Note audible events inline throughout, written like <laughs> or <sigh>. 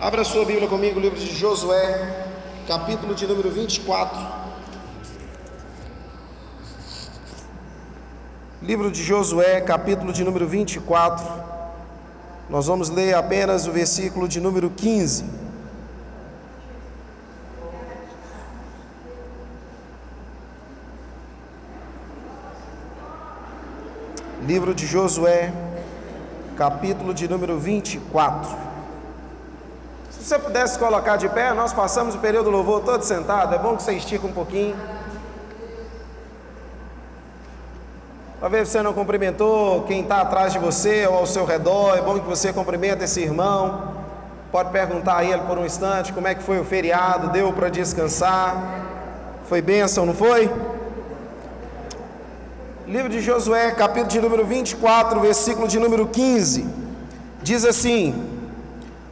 Abra sua Bíblia comigo, o livro de Josué, capítulo de número 24. Livro de Josué, capítulo de número 24. Nós vamos ler apenas o versículo de número 15. Livro de Josué, capítulo de número 24. Se você pudesse colocar de pé, nós passamos o período do louvor todo sentado. É bom que você estica um pouquinho. Talvez você não cumprimentou quem está atrás de você ou ao seu redor. É bom que você cumprimente esse irmão. Pode perguntar a ele por um instante como é que foi o feriado, deu para descansar. Foi bênção, não foi? Livro de Josué, capítulo de número 24, versículo de número 15. Diz assim: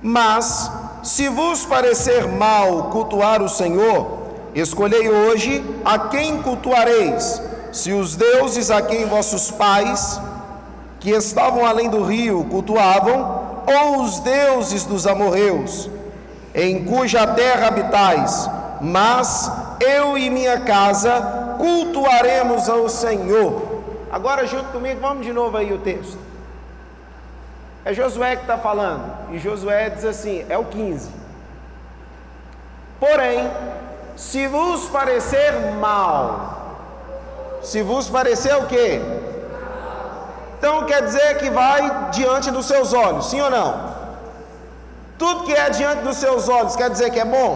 Mas se vos parecer mal cultuar o Senhor, escolhei hoje a quem cultuareis, se os deuses a quem vossos pais, que estavam além do rio, cultuavam, ou os deuses dos amorreus, em cuja terra habitais, mas eu e minha casa cultuaremos ao Senhor. Agora, junto comigo, vamos de novo aí o texto. É Josué que está falando. E Josué diz assim: é o 15. Porém, se vos parecer mal, se vos parecer o quê? Então quer dizer que vai diante dos seus olhos, sim ou não? Tudo que é diante dos seus olhos quer dizer que é bom?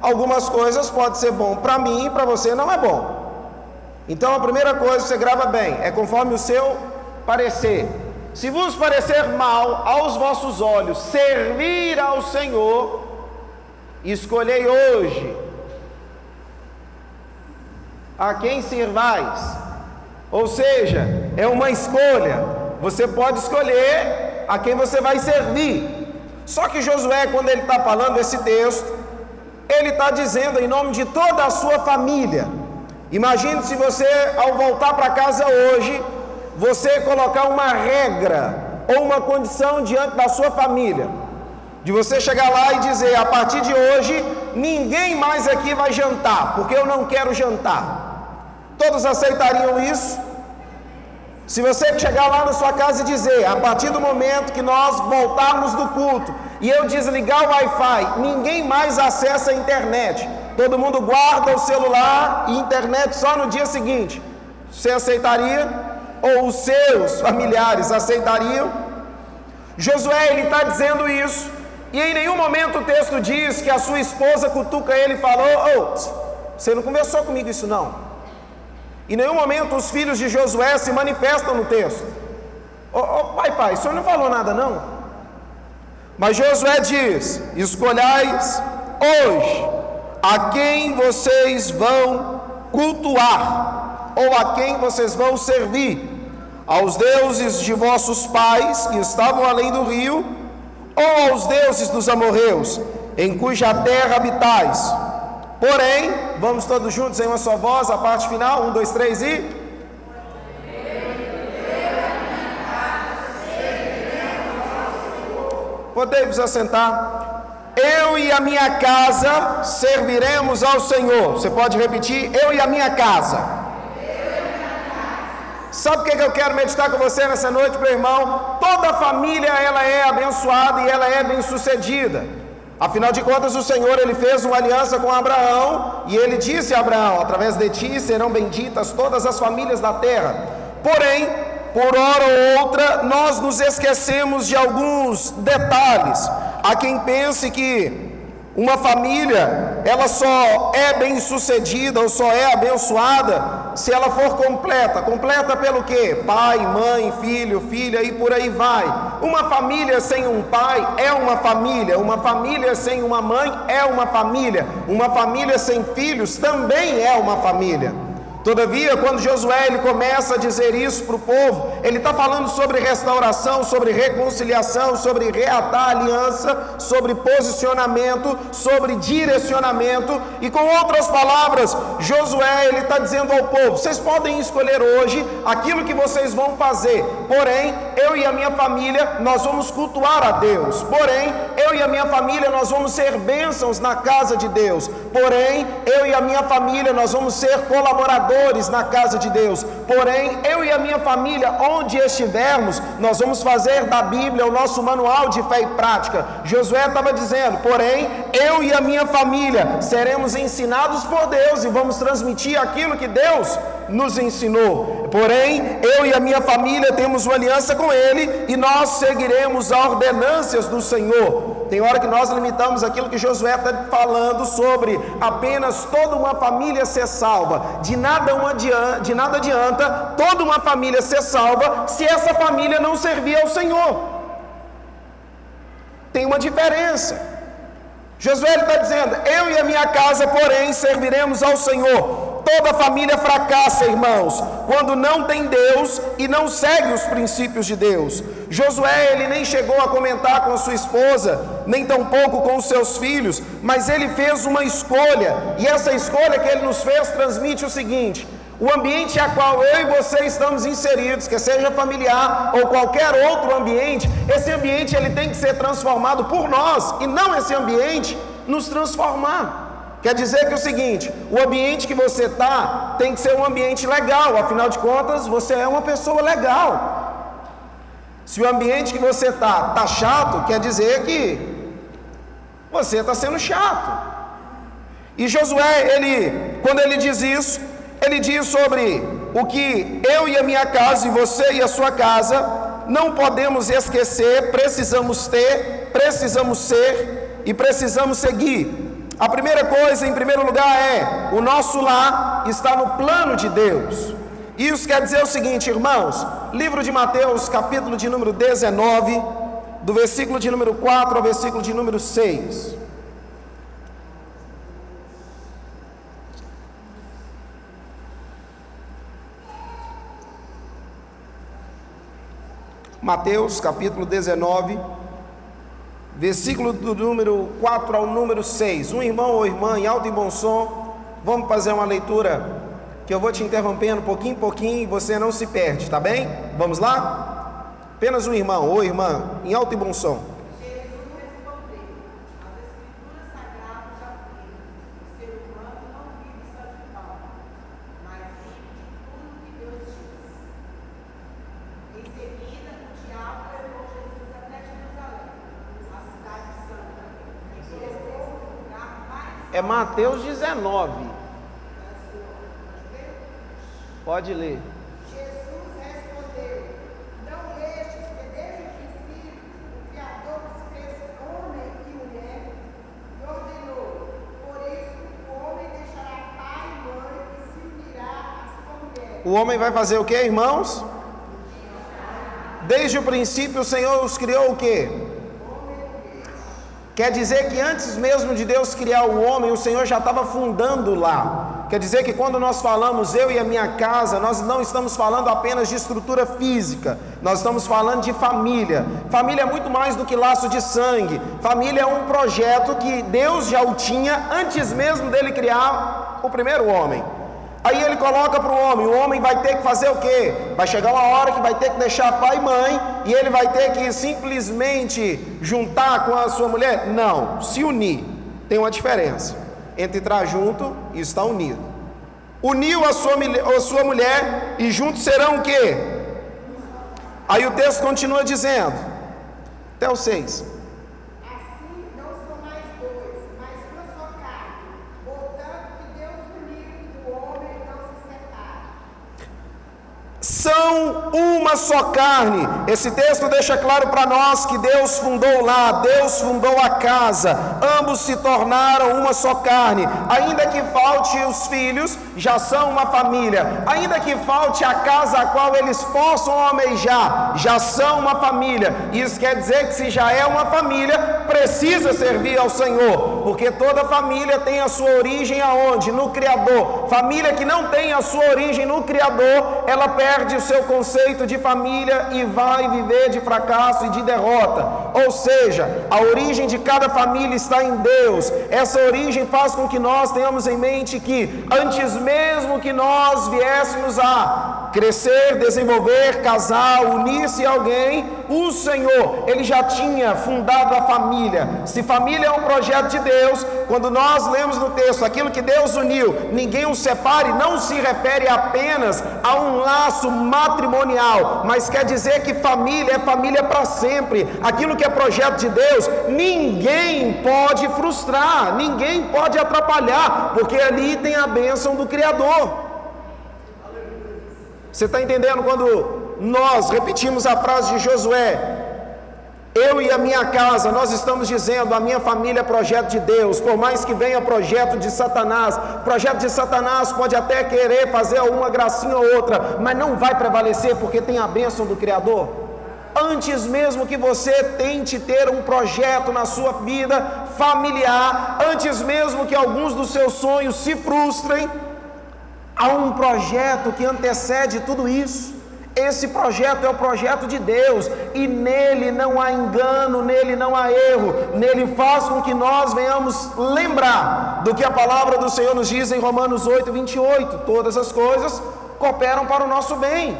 Algumas coisas podem ser bom para mim e para você não é bom. Então a primeira coisa você grava bem, é conforme o seu parecer. Se vos parecer mal aos vossos olhos servir ao Senhor, escolhei hoje a quem servais. Ou seja, é uma escolha. Você pode escolher a quem você vai servir. Só que Josué, quando ele está falando esse texto, ele está dizendo em nome de toda a sua família. Imagine se você, ao voltar para casa hoje, você colocar uma regra ou uma condição diante da sua família, de você chegar lá e dizer: a partir de hoje, ninguém mais aqui vai jantar, porque eu não quero jantar. Todos aceitariam isso? Se você chegar lá na sua casa e dizer, a partir do momento que nós voltarmos do culto e eu desligar o Wi-Fi, ninguém mais acessa a internet, todo mundo guarda o celular e internet só no dia seguinte, você aceitaria? Ou os seus familiares aceitariam? Josué ele está dizendo isso, e em nenhum momento o texto diz que a sua esposa cutuca ele e falou: oh, você não conversou comigo isso não. Em nenhum momento os filhos de Josué se manifestam no texto. Oh, oh, pai, pai, o senhor não falou nada não? Mas Josué diz: escolhais hoje a quem vocês vão cultuar ou a quem vocês vão servir? Aos deuses de vossos pais que estavam além do rio, ou aos deuses dos amorreus, em cuja terra habitais? Porém, vamos todos juntos em uma só voz, a parte final, um, dois, três e. Podemos assentar. Eu e a minha casa serviremos ao Senhor. Você pode repetir? Eu e a minha casa. Sabe o que, eu quero meditar com você nessa noite, meu irmão? Toda família ela é abençoada e ela é bem-sucedida. Afinal de contas, o Senhor ele fez uma aliança com Abraão e ele disse a Abraão: através de ti serão benditas todas as famílias da terra. Porém, por hora ou outra, nós nos esquecemos de alguns detalhes. Há quem pense que uma família, ela só é bem-sucedida ou só é abençoada se ela for completa. Completa pelo quê? Pai, mãe, filho, filha e por aí vai. Uma família sem um pai é uma família, uma família sem uma mãe é uma família, uma família sem filhos também é uma família. Todavia, quando Josué ele começa a dizer isso para o povo, ele está falando sobre restauração, sobre reconciliação, sobre reatar aliança, sobre posicionamento, sobre direcionamento, e com outras palavras, Josué ele está dizendo ao povo: vocês podem escolher hoje aquilo que vocês vão fazer, porém, eu e a minha família nós vamos cultuar a Deus, porém, eu e a minha família nós vamos ser bênçãos na casa de Deus, porém, eu e a minha família nós vamos ser colaboradores na casa de Deus. Porém, eu e a minha família, onde estivermos, nós vamos fazer da Bíblia o nosso manual de fé e prática. Josué estava dizendo: porém, eu e a minha família seremos ensinados por Deus e vamos transmitir aquilo que Deus nos ensinou. Porém, eu e a minha família temos uma aliança com Ele e nós seguiremos as ordenâncias do Senhor. Tem hora que nós limitamos aquilo que Josué está falando sobre apenas toda uma família ser salva. De nada, uma adianta, de nada adianta toda uma família ser salva se essa família não servir ao Senhor. Tem uma diferença. Josué está dizendo: Eu e a minha casa, porém, serviremos ao Senhor. Toda família fracassa, irmãos, quando não tem Deus e não segue os princípios de Deus. Josué, ele nem chegou a comentar com a sua esposa, nem tampouco com os seus filhos, mas ele fez uma escolha, e essa escolha que ele nos fez transmite o seguinte: o ambiente a qual eu e você estamos inseridos, que seja familiar ou qualquer outro ambiente, esse ambiente ele tem que ser transformado por nós e não esse ambiente nos transformar. Quer dizer que é o seguinte: o ambiente que você está tem que ser um ambiente legal, afinal de contas, você é uma pessoa legal. Se o ambiente que você está está chato, quer dizer que você está sendo chato. E Josué, ele, quando ele diz isso, ele diz sobre o que eu e a minha casa, e você e a sua casa, não podemos esquecer, precisamos ter, precisamos ser e precisamos seguir. A primeira coisa, em primeiro lugar, é: o nosso lar está no plano de Deus. Isso quer dizer o seguinte, irmãos: livro de Mateus, capítulo de número 19, do versículo de número 4 ao versículo de número 6. Mateus capítulo 19, versículo do número 4 ao número 6. Um irmão ou irmã em alto e bom som, vamos fazer uma leitura que eu vou te interrompendo pouquinho em pouquinho e você não se perde, tá bem? Vamos lá? Apenas um irmão ou irmã em alto e bom som. É Mateus 19. Pode ler. Jesus respondeu: Não estes que desde o princípio o Criador os fez homem e mulher, e ordenou: Por isso o homem deixará pai e mãe e se unirá à sua mulher. O homem vai fazer o que, irmãos? Desde o princípio o Senhor os criou o que? Quer dizer que antes mesmo de Deus criar o homem, o Senhor já estava fundando lá. Quer dizer que quando nós falamos eu e a minha casa, nós não estamos falando apenas de estrutura física, nós estamos falando de família. Família é muito mais do que laço de sangue. Família é um projeto que Deus já o tinha antes mesmo dele criar o primeiro homem. Aí ele coloca para o homem: o homem vai ter que fazer o quê? Vai chegar uma hora que vai ter que deixar pai e mãe, e ele vai ter que simplesmente juntar com a sua mulher? Não, se unir. Tem uma diferença entre estar junto e estar unido. Uniu a sua, a sua mulher e juntos serão o quê? Aí o texto continua dizendo, até o 6. São uma só carne. Esse texto deixa claro para nós que Deus fundou lá, Deus fundou a casa, ambos se tornaram uma só carne. Ainda que falte os filhos, já são uma família. Ainda que falte a casa a qual eles possam almejar, já são uma família. Isso quer dizer que se já é uma família, precisa servir ao Senhor, porque toda família tem a sua origem aonde? No Criador. Família que não tem a sua origem no Criador, ela perde o seu conceito de família e vai viver de fracasso e de derrota. Ou seja, a origem de cada família está em Deus. Essa origem faz com que nós tenhamos em mente que antes mesmo que nós viéssemos a crescer, desenvolver, casar, unir-se a alguém, o Senhor, ele já tinha fundado a família. Se família é um projeto de Deus, quando nós lemos no texto aquilo que Deus uniu, ninguém o separe, não se refere apenas a um laço matrimonial, mas quer dizer que família é família para sempre. Aquilo que é projeto de Deus, ninguém pode frustrar, ninguém pode atrapalhar, porque ali tem a bênção do Criador. Você está entendendo quando nós repetimos a frase de Josué? Eu e a minha casa, nós estamos dizendo, a minha família é projeto de Deus, por mais que venha projeto de Satanás, projeto de Satanás pode até querer fazer alguma gracinha ou outra, mas não vai prevalecer porque tem a bênção do Criador. Antes mesmo que você tente ter um projeto na sua vida familiar, antes mesmo que alguns dos seus sonhos se frustrem, há um projeto que antecede tudo isso. Esse projeto é o projeto de Deus e nele não há engano, nele não há erro, nele faz com que nós venhamos lembrar do que a palavra do Senhor nos diz em Romanos 8, 28. Todas as coisas cooperam para o nosso bem.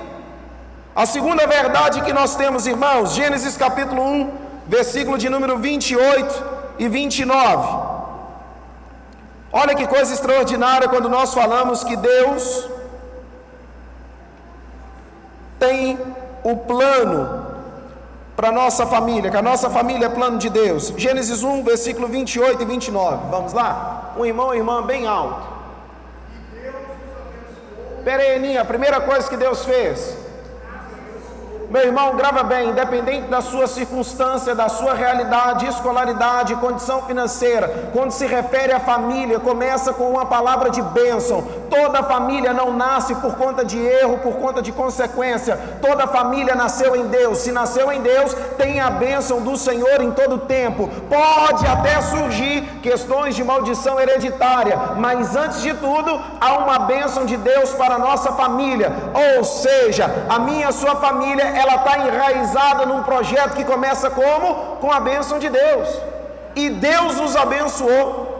A segunda verdade que nós temos, irmãos, Gênesis capítulo 1, versículo de número 28 e 29. Olha que coisa extraordinária quando nós falamos que Deus tem o plano para a nossa família, que a nossa família é plano de Deus. Gênesis 1, versículo 28 e 29. Vamos lá? Um irmão e irmã bem alto. Pera aí, Aninha, a primeira coisa que Deus fez meu irmão, grava bem, independente da sua circunstância, da sua realidade, escolaridade, condição financeira, quando se refere à família, começa com uma palavra de bênção. Toda família não nasce por conta de erro, por conta de consequência. Toda família nasceu em Deus. Se nasceu em Deus, tem a bênção do Senhor em todo tempo. Pode até surgir questões de maldição hereditária, mas antes de tudo, há uma bênção de Deus para a nossa família. Ou seja, a minha e a sua família ela está enraizada num projeto que começa como? Com a bênção de Deus. E Deus os abençoou.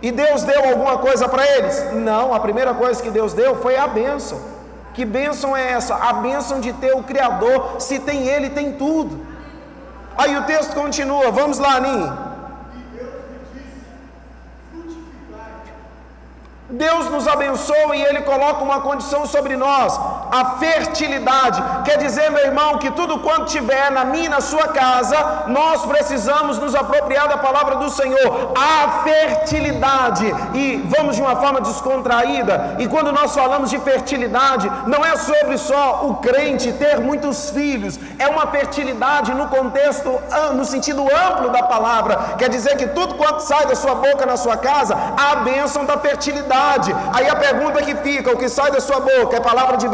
E Deus deu alguma coisa para eles? Não, a primeira coisa que Deus deu foi a bênção. Que bênção é essa? A bênção de ter o Criador. Se tem Ele, tem tudo. Aí o texto continua, vamos lá, Aninho. Deus nos abençoa e Ele coloca uma condição sobre nós, a fertilidade. Quer dizer, meu irmão, que tudo quanto tiver na minha e na sua casa, nós precisamos nos apropriar da palavra do Senhor, a fertilidade. E vamos de uma forma descontraída. E quando nós falamos de fertilidade, não é sobre só o crente ter muitos filhos, é uma fertilidade no contexto, no sentido amplo da palavra. Quer dizer que tudo quanto sai da sua boca na sua casa, a bênção da fertilidade. Aí a pergunta que fica: o que sai da sua boca é palavra de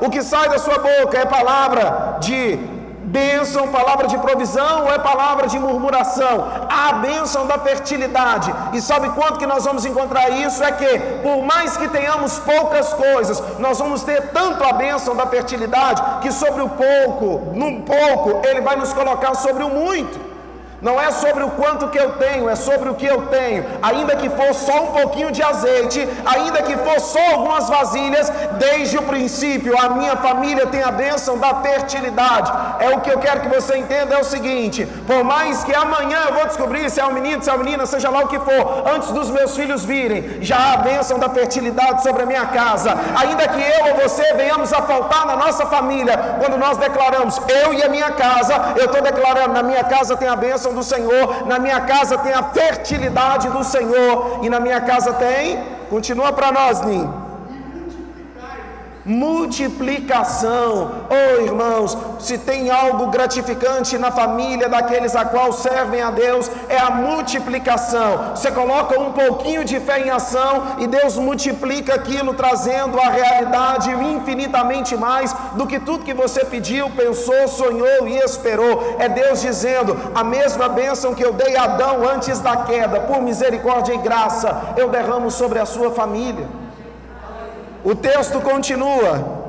O que sai da sua boca é palavra de bênção, palavra de provisão ou é palavra de murmuração? A bênção da fertilidade. E sabe quanto que nós vamos encontrar isso? É que, por mais que tenhamos poucas coisas, nós vamos ter tanto a bênção da fertilidade que sobre o pouco, num pouco, Ele vai nos colocar sobre o muito. Não é sobre o quanto que eu tenho, é sobre o que eu tenho. Ainda que for só um pouquinho de azeite, ainda que for só algumas vasilhas, desde o princípio a minha família tem a bênção da fertilidade. É o que eu quero que você entenda é o seguinte: por mais que amanhã eu vou descobrir se é um menino, se é uma menina, seja lá o que for, antes dos meus filhos virem, já há a bênção da fertilidade sobre a minha casa. Ainda que eu ou você venhamos a faltar na nossa família, quando nós declaramos eu e a minha casa, eu estou declarando na minha casa tem a bênção bênção do Senhor, na minha casa tem a fertilidade do Senhor, e na minha casa tem, continua para nós, Nin. Multiplicação. Oh irmãos, se tem algo gratificante na família daqueles a qual servem a Deus, é a multiplicação. Você coloca um pouquinho de fé em ação e Deus multiplica aquilo, trazendo a realidade infinitamente mais do que tudo que você pediu, pensou, sonhou e esperou. É Deus dizendo: a mesma bênção que eu dei a Adão antes da queda, por misericórdia e graça, eu derramo sobre a sua família. O texto continua.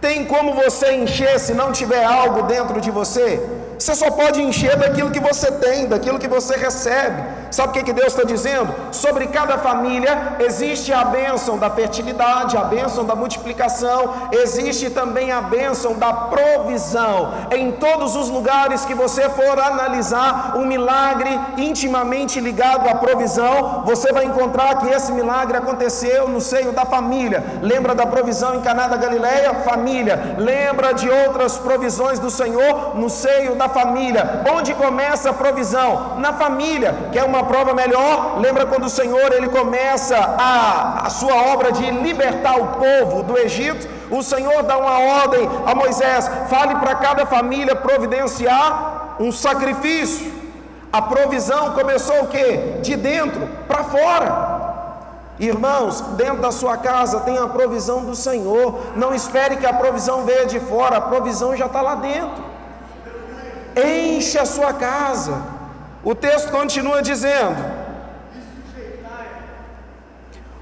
Tem como você encher se não tiver algo dentro de você? Você só pode encher daquilo que você tem, daquilo que você recebe. Sabe o que, que Deus está dizendo? Sobre cada família existe a bênção da fertilidade, a bênção da multiplicação, existe também a bênção da provisão. Em todos os lugares que você for analisar um milagre intimamente ligado à provisão, você vai encontrar que esse milagre aconteceu no seio da família. Lembra da provisão em Caná da Galileia? Família. Lembra de outras provisões do Senhor no seio da família. Onde começa a provisão? Na família. Quer uma prova melhor? Lembra quando o Senhor ele começa a, a sua obra de libertar o povo do Egito? O Senhor dá uma ordem a Moisés: fale para cada família providenciar um sacrifício. A provisão começou o que? De dentro para fora. Irmãos, dentro da sua casa tem a provisão do Senhor. Não espere que a provisão venha de fora, a provisão já está lá dentro enche a sua casa. O texto continua dizendo: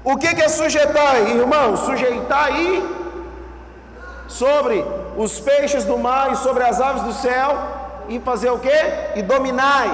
O que, é sujeitar, irmão? Sujeitar aí sobre os peixes do mar e sobre as aves do céu e fazer o que? E dominai.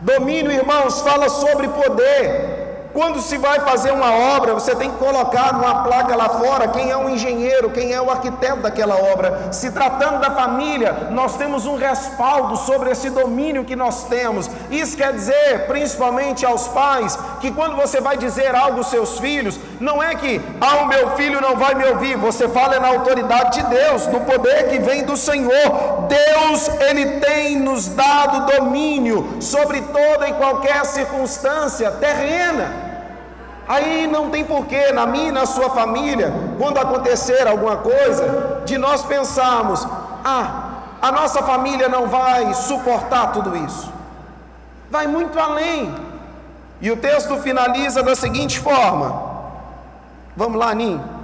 Domínio, irmãos, fala sobre poder. Quando se vai fazer uma obra, você tem que colocar numa placa lá fora quem é o engenheiro, quem é o arquiteto daquela obra. Se tratando da família, nós temos um respaldo sobre esse domínio que nós temos. Isso quer dizer, principalmente aos pais, que quando você vai dizer algo aos seus filhos, não é que, ah, o meu filho não vai me ouvir, você fala na autoridade de Deus, no poder que vem do Senhor. Deus, Ele tem nos dado domínio sobre toda e qualquer circunstância terrena. Aí não tem porquê, na minha e na sua família, quando acontecer alguma coisa, de nós pensarmos: ah, a nossa família não vai suportar tudo isso. Vai muito além. E o texto finaliza da seguinte forma: Vamos lá, Ninho.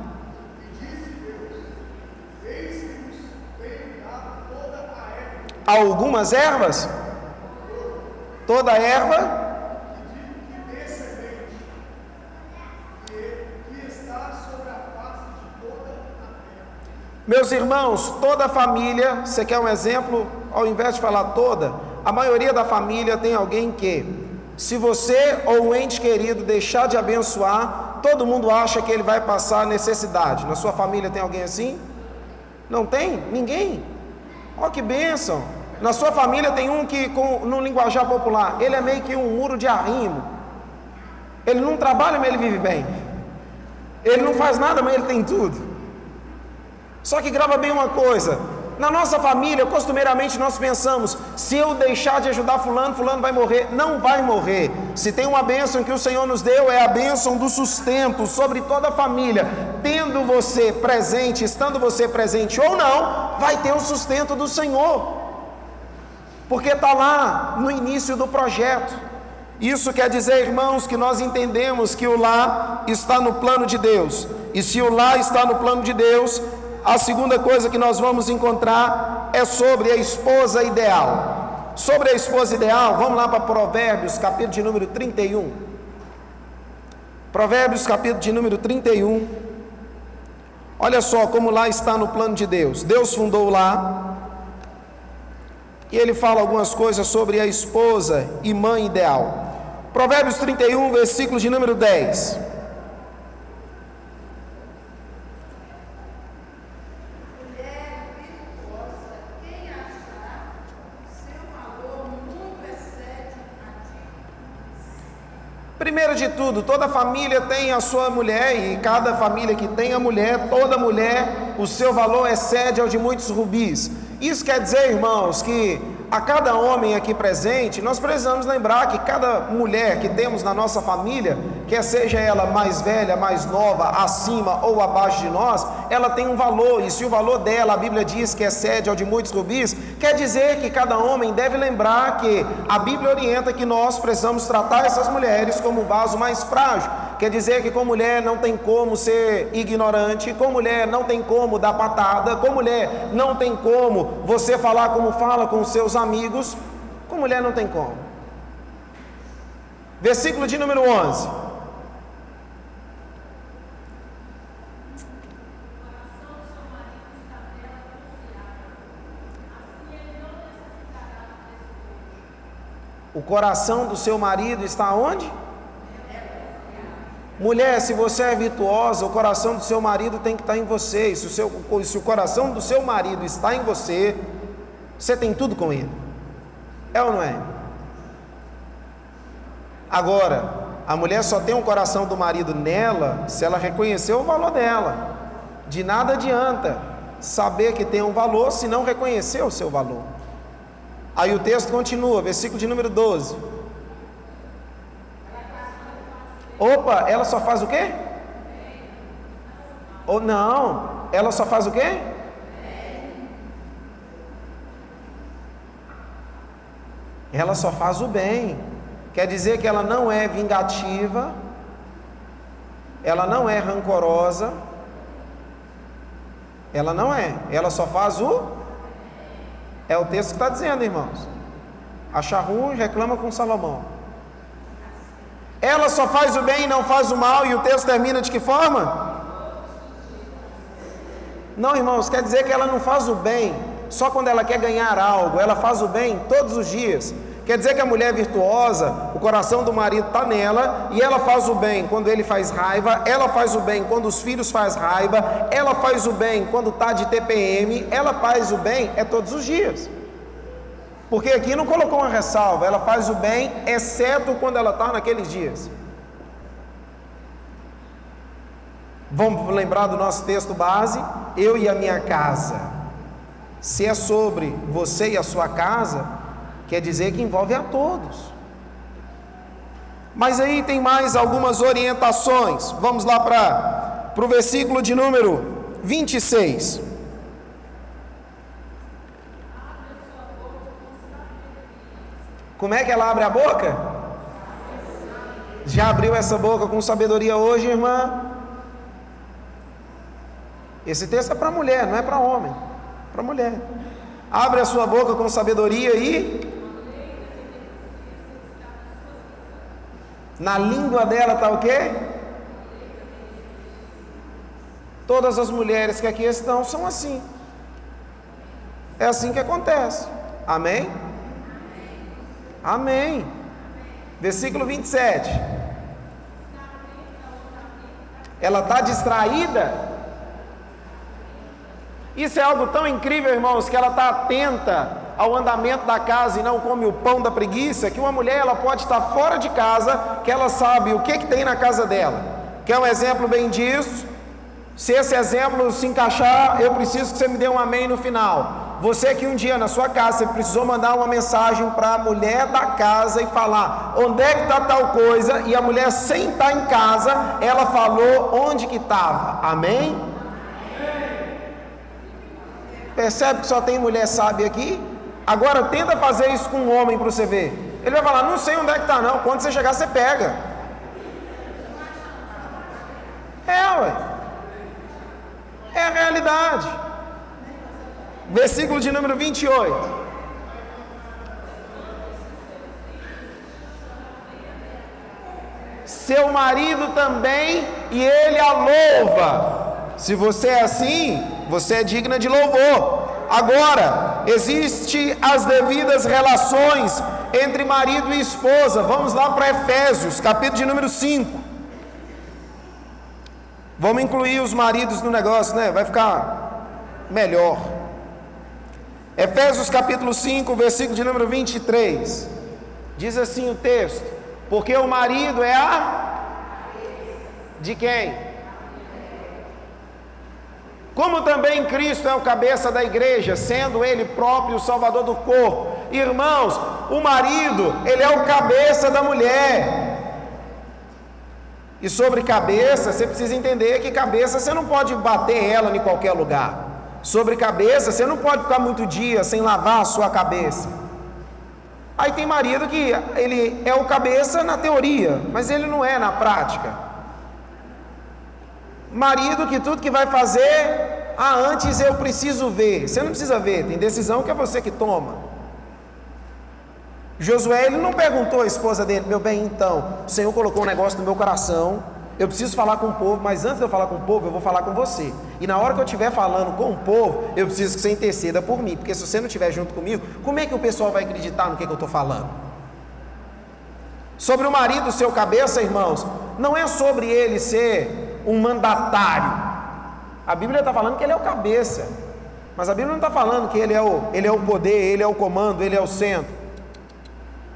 Algumas ervas? Toda erva Meus irmãos, toda família, você quer um exemplo? Ao invés de falar toda, a maioria da família tem alguém que, se você ou um ente querido deixar de abençoar, todo mundo acha que ele vai passar necessidade. Na sua família tem alguém assim? Não tem? Ninguém? Olha que bênção! Na sua família tem um que, com, no linguajar popular, ele é meio que um muro de arrimo. Ele não trabalha, mas ele vive bem. Ele não faz nada, mas ele tem tudo. Só que grava bem uma coisa: na nossa família, costumeiramente nós pensamos: se eu deixar de ajudar Fulano, Fulano vai morrer. Não vai morrer. Se tem uma bênção que o Senhor nos deu, é a bênção do sustento sobre toda a família. Tendo você presente, estando você presente ou não, vai ter o sustento do Senhor, porque está lá no início do projeto. Isso quer dizer, irmãos, que nós entendemos que o lar está no plano de Deus. E se o lar está no plano de Deus, a segunda coisa que nós vamos encontrar é sobre a esposa ideal. Sobre a esposa ideal, vamos lá para Provérbios, capítulo de número 31. Provérbios, capítulo de número 31. Olha só como lá está no plano de Deus. Deus fundou lá. E ele fala algumas coisas sobre a esposa e mãe ideal. Provérbios 31, versículo de número 10. Primeiro de tudo, toda família tem a sua mulher, e cada família que tem a mulher, toda mulher, o seu valor excede ao de muitos rubis. Isso quer dizer, irmãos, que a cada homem aqui presente, nós precisamos lembrar que cada mulher que temos na nossa família, quer seja ela mais velha, mais nova, acima ou abaixo de nós, ela tem um valor, e se o valor dela, a Bíblia diz que excede ao de muitos rubis, quer dizer que cada homem deve lembrar que a Bíblia orienta que nós precisamos tratar essas mulheres como um vaso mais frágil. Quer dizer que com mulher não tem como ser ignorante, com mulher não tem como dar patada, com mulher não tem como você falar como fala com seus amigos, com mulher não tem como. Versículo de número 11. O coração do seu marido está onde? Mulher, se você é virtuosa, o coração do seu marido tem que estar em você. E se o, seu, se o coração do seu marido está em você, você tem tudo com ele. É ou não é? Agora, a mulher só tem o coração do marido nela se ela reconhecer o valor dela. De nada adianta saber que tem um valor se não reconhecer o seu valor. Aí o texto continua, versículo de número 12. Opa, ela só faz o quê? Ou não, ela só faz o quê? Ela só faz o bem. Quer dizer que ela não é vingativa, ela não é rancorosa, ela não é, ela só faz o. É o texto que está dizendo, irmãos. Acha ruim, reclama com Salomão. Ela só faz o bem e não faz o mal, e o texto termina de que forma? Não, irmãos, quer dizer que ela não faz o bem só quando ela quer ganhar algo, ela faz o bem todos os dias. Quer dizer que a mulher virtuosa, o coração do marido está nela e ela faz o bem quando ele faz raiva, ela faz o bem quando os filhos faz raiva, ela faz o bem quando está de TPM, ela faz o bem é todos os dias. Porque aqui não colocou uma ressalva, ela faz o bem, exceto quando ela está naqueles dias. Vamos lembrar do nosso texto base? Eu e a minha casa. Se é sobre você e a sua casa, quer dizer que envolve a todos. Mas aí tem mais algumas orientações. Vamos lá para o versículo de número 26. Como é que ela abre a boca? Já abriu essa boca com sabedoria hoje, irmã? Esse texto é para mulher, não é para homem, para mulher. Abre a sua boca com sabedoria e na língua dela está o quê? Todas as mulheres que aqui estão são assim. É assim que acontece. Amém? Amém. Versículo 27. Ela está distraída. Isso é algo tão incrível, irmãos, que ela está atenta ao andamento da casa e não come o pão da preguiça, que uma mulher ela pode estar fora de casa, que ela sabe o que, que tem na casa dela. Quer um exemplo bem disso? Se esse exemplo se encaixar, eu preciso que você me dê um amém no final. Você que um dia na sua casa precisou mandar uma mensagem para a mulher da casa e falar onde é que está tal coisa, e a mulher sem estar tá em casa, ela falou onde que estava. Amém? Percebe que só tem mulher sábia aqui? Agora tenta fazer isso com um homem para você ver. Ele vai falar, não sei onde é que está não. Quando você chegar, você pega. É, ué. É a realidade. Versículo de número 28. Seu marido também, e ele a louva. Se você é assim, você é digna de louvor. Agora, existe as devidas relações entre marido e esposa. Vamos lá para Efésios, capítulo de número 5. Vamos incluir os maridos no negócio, né? Vai ficar melhor. Efésios capítulo 5, versículo de número 23. Diz assim o texto: Porque o marido é a de quem? Como também Cristo é o cabeça da igreja, sendo ele próprio o salvador do corpo. Irmãos, o marido, ele é o cabeça da mulher. E sobre cabeça, você precisa entender que cabeça você não pode bater ela em qualquer lugar. Sobre cabeça, você não pode ficar muito dia sem lavar a sua cabeça. Aí tem marido que ele é o cabeça na teoria, mas ele não é na prática. Marido que tudo que vai fazer, ah, antes eu preciso ver. Você não precisa ver, tem decisão que é você que toma. Josué, ele não perguntou à esposa dele, meu bem, então, o Senhor colocou um negócio no meu coração, eu preciso falar com o povo, mas antes de eu falar com o povo, eu vou falar com você. E na hora que eu estiver falando com o povo, eu preciso que você interceda por mim, porque se você não estiver junto comigo, como é que o pessoal vai acreditar no que, que eu estou falando? Sobre o marido, seu cabeça, irmãos, não é sobre ele ser um mandatário. A Bíblia está falando que ele é o cabeça, mas a Bíblia não está falando que ele é, o, ele é o poder, ele é o comando, ele é o centro.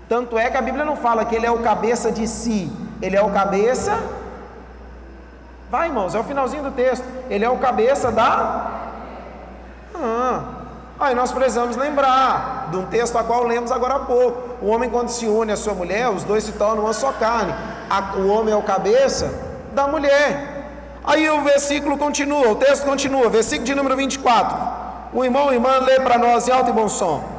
Tanto é que a Bíblia não fala que ele é o cabeça de si, ele é o cabeça Vai, irmãos, é o finalzinho do texto. Ele é o cabeça da. Ah, aí nós precisamos lembrar de um texto a qual lemos agora há pouco. O homem, quando se une à sua mulher, os dois se tornam uma só carne. o homem é o cabeça da mulher. Aí o versículo continua, o texto continua, versículo de número 24. O irmão e irmã lê para nós em alto e bom som.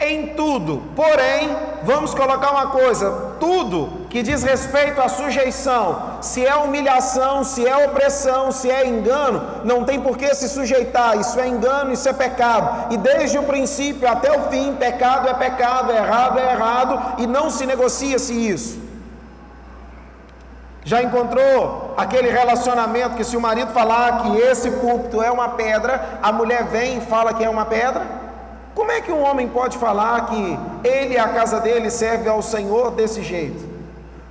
Em tudo. Porém, vamos colocar uma coisa: tudo que diz respeito à sujeição, se é humilhação, se é opressão, se é engano, não tem por que se sujeitar. Isso é engano, isso é pecado. E desde o princípio até o fim, pecado é pecado, errado é errado, e não se negocia-se isso. Já encontrou aquele relacionamento que se o marido falar que esse púlpito é uma pedra, a mulher vem e fala que é uma pedra? Como é que um homem pode falar que ele e a casa dele serve ao Senhor desse jeito?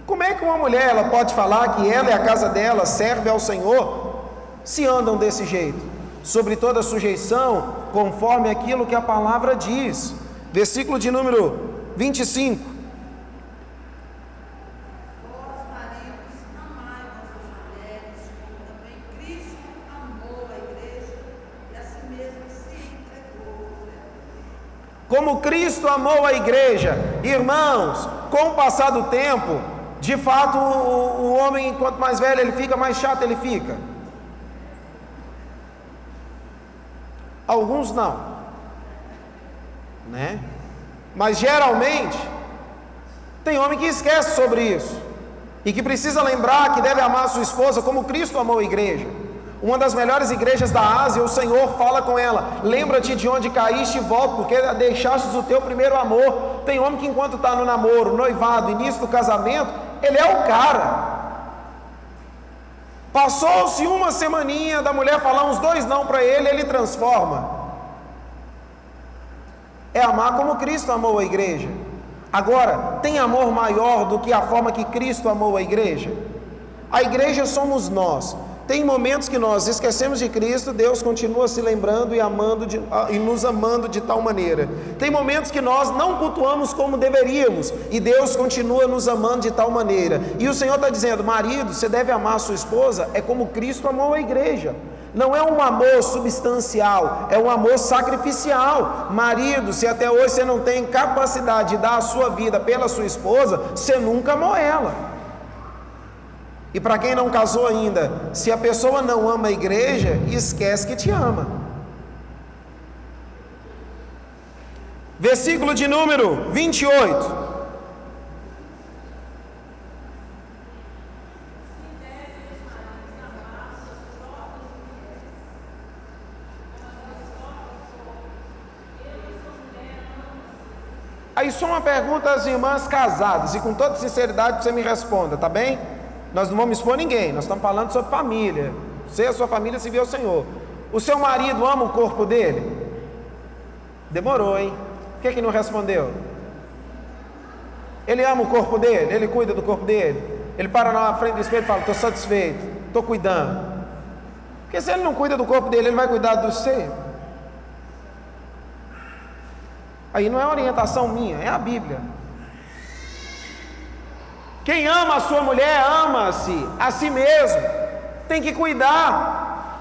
Como é que uma mulher ela pode falar que ela e a casa dela serve ao Senhor se andam desse jeito? Sobre toda sujeição, conforme aquilo que a palavra diz. Versículo de número 25. Como Cristo amou a igreja. Irmãos, com o passar do tempo, de fato, o, o homem, quanto mais velho ele fica, mais chato ele fica. Alguns não, né? Mas geralmente, tem homem que esquece sobre isso e que precisa lembrar que deve amar sua esposa como Cristo amou a igreja. Uma das melhores igrejas da Ásia, o Senhor fala com ela: Lembra-te de onde caíste e volta, porque deixaste o teu primeiro amor. Tem homem que, enquanto está no namoro, noivado, início do casamento, ele é o cara. Passou-se uma semaninha da mulher falar uns dois não para ele, ele transforma. É amar como Cristo amou a igreja. Agora, tem amor maior do que a forma que Cristo amou a igreja? A igreja somos nós. Tem momentos que nós esquecemos de Cristo, Deus continua se lembrando e amando de, e nos amando de tal maneira. Tem momentos que nós não cultuamos como deveríamos e Deus continua nos amando de tal maneira. E o Senhor está dizendo, marido, você deve amar a sua esposa, é como Cristo amou a igreja. Não é um amor substancial, é um amor sacrificial. Marido, se até hoje você não tem capacidade de dar a sua vida pela sua esposa, você nunca amou ela. E para quem não casou ainda, se a pessoa não ama a igreja, esquece que te ama. Versículo de número 28. Aí só uma pergunta às irmãs casadas, e com toda sinceridade você me responda, tá bem? Nós não vamos expor ninguém, nós estamos falando sobre família. Você e a sua família se vê ao Senhor. O seu marido ama o corpo dele? Demorou, hein? Por que, que não respondeu? Ele ama o corpo dele? Ele cuida do corpo dele? Ele para na frente do espelho e fala: Estou satisfeito, estou cuidando. Porque se ele não cuida do corpo dele, ele vai cuidar do seu. Aí não é orientação minha, é a Bíblia. Quem ama a sua mulher, ama-se a si mesmo. Tem que cuidar.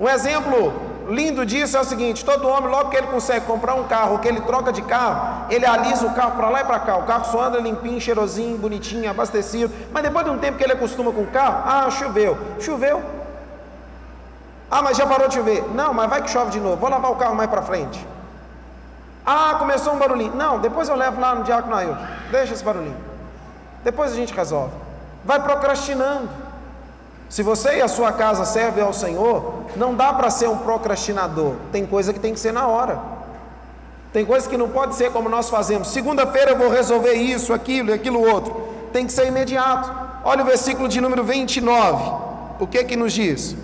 Um exemplo lindo disso é o seguinte: todo homem, logo que ele consegue comprar um carro, que ele troca de carro, ele alisa o carro para lá e para cá. O carro só anda limpinho, cheirosinho, bonitinho, abastecido. Mas depois de um tempo que ele acostuma com o carro, ah, choveu. Choveu. Ah, mas já parou de chover. Não, mas vai que chove de novo. Vou lavar o carro mais para frente. Ah, começou um barulhinho. Não, depois eu levo lá no Diácono Ailton. Deixa esse barulhinho. Depois a gente resolve. Vai procrastinando. Se você e a sua casa servem ao Senhor, não dá para ser um procrastinador. Tem coisa que tem que ser na hora. Tem coisa que não pode ser como nós fazemos. Segunda-feira eu vou resolver isso, aquilo e aquilo outro. Tem que ser imediato. Olha o versículo de número 29. O que que nos diz?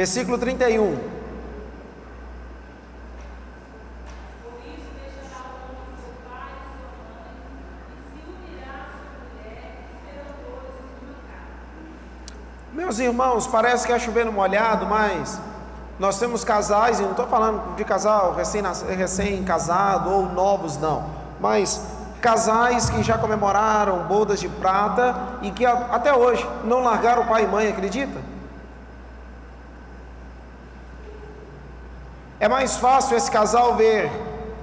Versículo 31. Meus irmãos, parece que é chovendo molhado, mas nós temos casais, e não estou falando de casal recém-casado ou novos, não, mas casais que já comemoraram bodas de prata e que até hoje não largaram pai e mãe, acredita? É mais fácil esse casal ver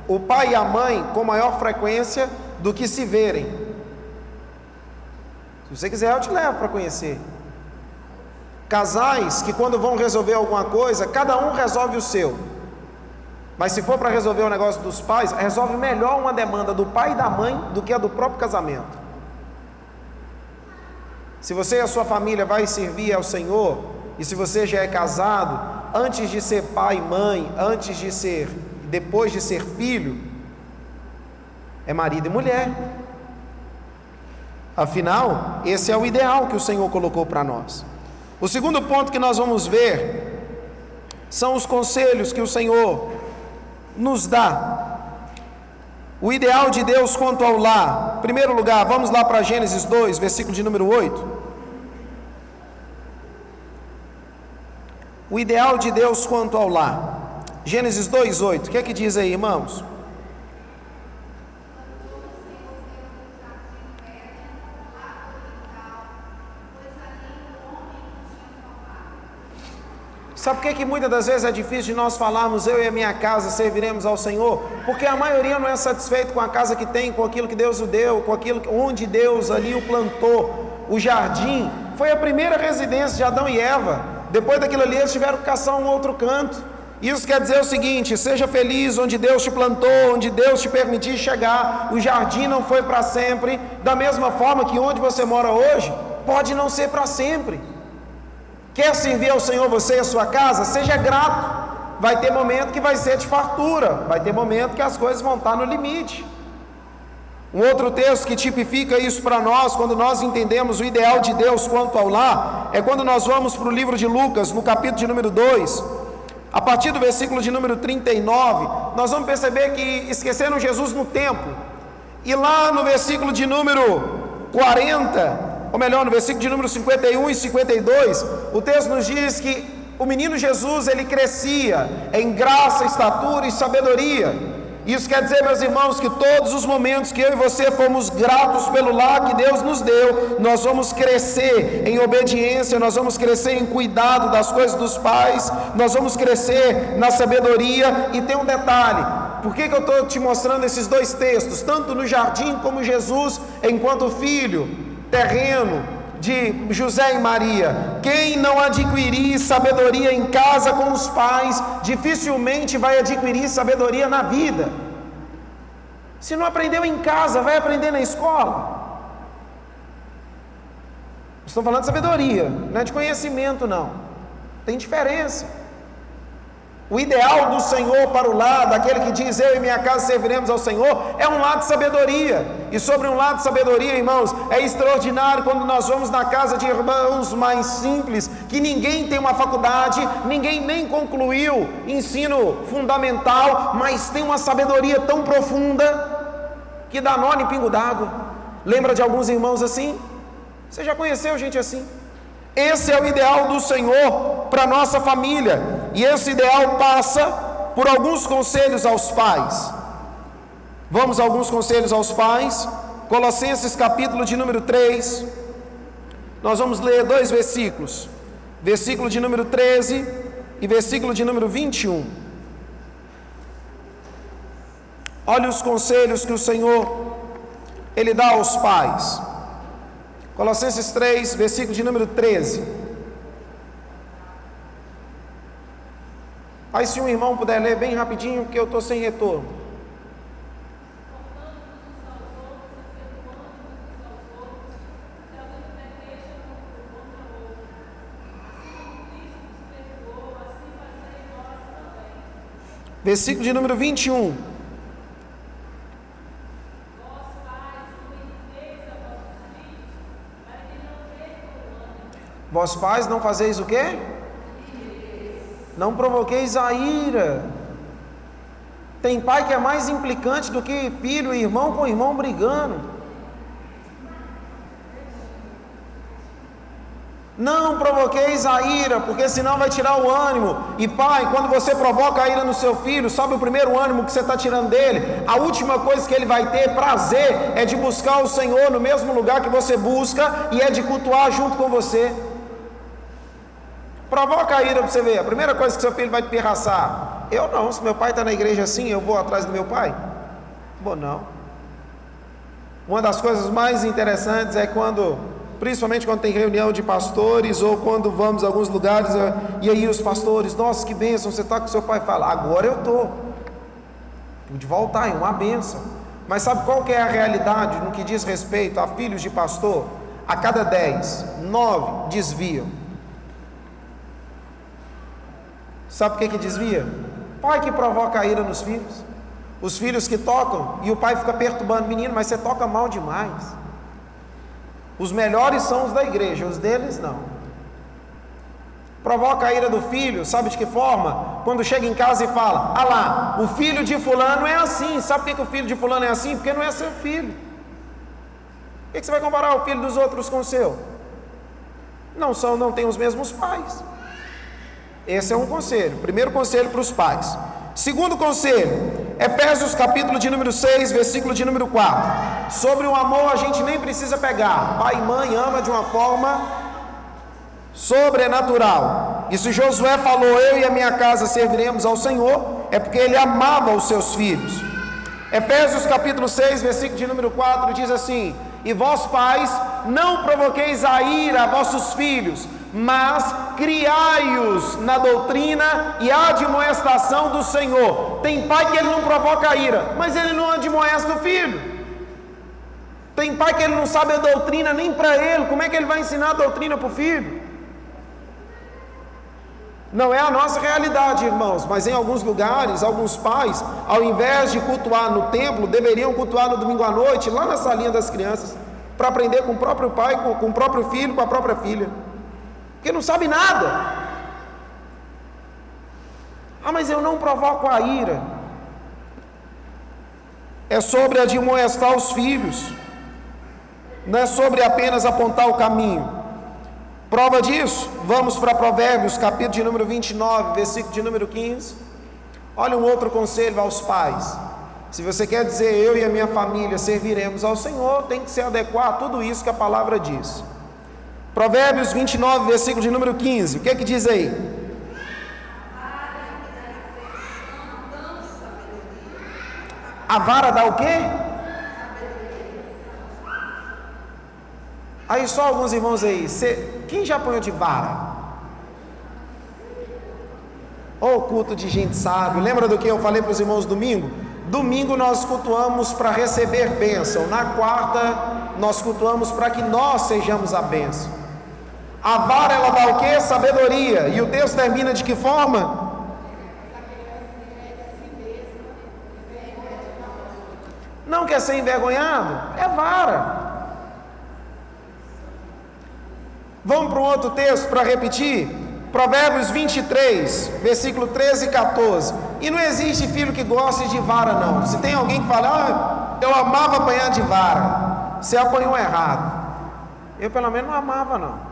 o pai e a mãe com maior frequência do que se verem. Se você quiser, eu te levo para conhecer. Casais que, quando vão resolver alguma coisa, cada um resolve o seu. Mas se for para resolver o negócio dos pais, resolve melhor uma demanda do pai e da mãe do que a do próprio casamento. Se você e a sua família vai servir ao Senhor, e se você já é casado, antes de ser pai e mãe, antes de ser, depois de ser filho, é marido e mulher. Afinal, esse é o ideal que o Senhor colocou para nós. O segundo ponto que nós vamos ver são os conselhos que o Senhor nos dá. O ideal de Deus quanto ao lar. Em primeiro lugar, vamos lá para Gênesis 2, versículo de número 8. O ideal de Deus quanto ao lar. Gênesis 2:8. O que é que diz aí, irmãos? Sabe por que, que muitas das vezes é difícil de nós falarmos, eu e a minha casa serviremos ao Senhor? Porque a maioria não é satisfeito com a casa que tem, com aquilo que Deus o deu, com aquilo onde Deus ali o plantou. O jardim foi a primeira residência de Adão e Eva. Depois daquilo ali, eles tiveram que caçar um outro canto. Isso quer dizer o seguinte: seja feliz onde Deus te plantou, onde Deus te permitiu chegar. O jardim não foi para sempre, da mesma forma que onde você mora hoje, pode não ser para sempre. Quer servir ao Senhor você e a sua casa? Seja grato. Vai ter momento que vai ser de fartura, vai ter momento que as coisas vão estar no limite. Um outro texto que tipifica isso para nós, quando nós entendemos o ideal de Deus quanto ao lar, é quando nós vamos para o livro de Lucas, no capítulo de número 2, a partir do versículo de número 39, nós vamos perceber que esqueceram Jesus no templo, e lá no versículo de número 40, ou melhor, no versículo de número 51 e 52, o texto nos diz que o menino Jesus ele crescia em graça, estatura e sabedoria. Isso quer dizer, meus irmãos, que todos os momentos que eu e você fomos gratos pelo lar que Deus nos deu, nós vamos crescer em obediência, nós vamos crescer em cuidado das coisas dos pais, nós vamos crescer na sabedoria. E tem um detalhe: por que, que eu estou te mostrando esses dois textos? Tanto no jardim como Jesus, enquanto filho, terreno, de José e Maria: quem não adquirir sabedoria em casa com os pais, dificilmente vai adquirir sabedoria na vida. Se não aprendeu em casa, vai aprender na escola. Estou falando de sabedoria, não é de conhecimento, não. Tem diferença. O ideal do Senhor para o lado, aquele que diz eu e minha casa serviremos ao Senhor, é um lado de sabedoria. E sobre um lado de sabedoria, irmãos, é extraordinário quando nós vamos na casa de irmãos mais simples, que ninguém tem uma faculdade, ninguém nem concluiu ensino fundamental, mas tem uma sabedoria tão profunda que dá nó em pingo d'água. Lembra de alguns irmãos assim? Você já conheceu gente assim? Esse é o ideal do Senhor para nossa família, e esse ideal passa por alguns conselhos aos pais. Vamos a alguns conselhos aos pais. Colossenses capítulo de número 3. Nós vamos ler dois versículos. Versículo de número 13 e versículo de número 21. Olha os conselhos que o Senhor ele dá aos pais. Colossenses 3, versículo de número 13. Aí, se um irmão puder ler bem rapidinho, porque eu estou sem retorno. Versículo de número 21. Vós pais não fazeis o quê? Não provoqueis a ira. Tem pai que é mais implicante do que filho e irmão com irmão brigando. Não provoqueis a ira, porque senão vai tirar o ânimo. E pai, quando você provoca a ira no seu filho, sabe o primeiro ânimo que você está tirando dele? A última coisa que ele vai ter prazer é de buscar o Senhor no mesmo lugar que você busca e é de cultuar junto com você. Provoca a ira para você ver. A primeira coisa que seu filho vai te pirraçar. Eu não, se meu pai está na igreja assim, eu vou atrás do meu pai? Bom, não. Uma das coisas mais interessantes é quando, principalmente quando tem reunião de pastores ou quando vamos a alguns lugares e aí os pastores, nossa, que bênção, você está com seu pai? Fala, agora eu estou. De voltar, é uma bênção. Mas sabe qual que é a realidade no que diz respeito a filhos de pastor? A cada dez, nove desviam. Sabe por que, que desvia? Pai que provoca a ira nos filhos. Os filhos que tocam e o pai fica perturbando, menino, mas você toca mal demais. Os melhores são os da igreja, os deles não. Provoca a ira do filho, sabe de que forma? Quando chega em casa e fala: Ah lá, o filho de Fulano é assim. Sabe por que, o filho de Fulano é assim? Porque não é seu filho. Por que, que você vai comparar o filho dos outros com o seu? Não são, não têm os mesmos pais. Esse é um conselho. Primeiro conselho para os pais. Segundo conselho, Efésios capítulo de número 6, versículo de número 4. Sobre o amor a gente nem precisa pegar. Pai e mãe ama de uma forma sobrenatural. E se Josué falou, eu e a minha casa serviremos ao Senhor, é porque ele amava os seus filhos. Efésios capítulo 6, versículo de número 4 diz assim: E vós pais, não provoqueis a ira a vossos filhos, mas criai-os na doutrina e admoestação do Senhor. Tem pai que ele não provoca ira, mas ele não admoesta o filho. Tem pai que ele não sabe a doutrina nem para ele, como é que ele vai ensinar a doutrina para o filho? Não é a nossa realidade, irmãos, mas em alguns lugares, alguns pais, ao invés de cultuar no templo, deveriam cultuar no domingo à noite, lá na salinha das crianças, para aprender com o próprio pai, com, com o próprio filho, com a própria filha porque não sabe nada. Ah, mas eu não provoco a ira. É sobre admoestar os filhos, não é sobre apenas apontar o caminho. Prova disso, vamos para Provérbios, capítulo de número 29, versículo de número 15. Olha um outro conselho aos pais. Se você quer dizer eu e a minha família serviremos ao Senhor, tem que se adequar a tudo isso que a palavra diz. Provérbios 29, versículo de número 15. O que é que diz aí? A vara dá o quê? Aí só alguns irmãos aí. Cê, quem já apanhou de vara? Oh, culto de gente sábio. Lembra do que eu falei para os irmãos domingo? Domingo nós cultuamos para receber bênção. Na quarta nós cultuamos para que nós sejamos a bênção. A vara ela dá o que? Sabedoria. E o texto termina de que forma? Não quer ser envergonhado? É vara. Vamos para um outro texto para repetir? Provérbios 23, versículo 13 e 14. E não existe filho que goste de vara, não. Se tem alguém que fala, ah, eu amava apanhar de vara, você apanhou errado. Eu pelo menos não amava não.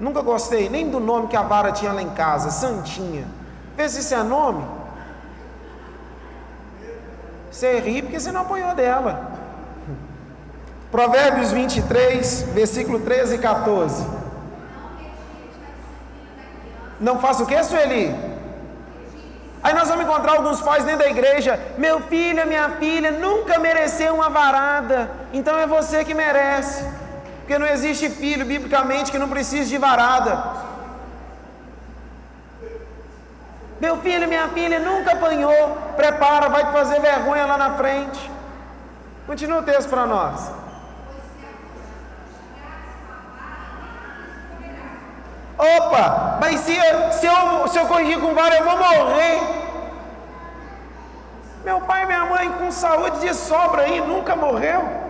Nunca gostei nem do nome que a vara tinha lá em casa, Santinha. Vê se isso é nome. Você ri porque você não apoiou dela. Provérbios 23, versículo 13 e 14. Não faça o que, Sueli? Aí nós vamos encontrar alguns pais dentro da igreja. Meu filho, minha filha nunca mereceu uma varada. Então é você que merece. Porque não existe filho, biblicamente, que não precise de varada. Meu filho, minha filha nunca apanhou. Prepara, vai te fazer vergonha lá na frente. Continua o texto para nós. Opa, mas se, se, eu, se eu corrigir com vara, eu vou morrer. Meu pai e minha mãe com saúde de sobra aí, nunca morreu.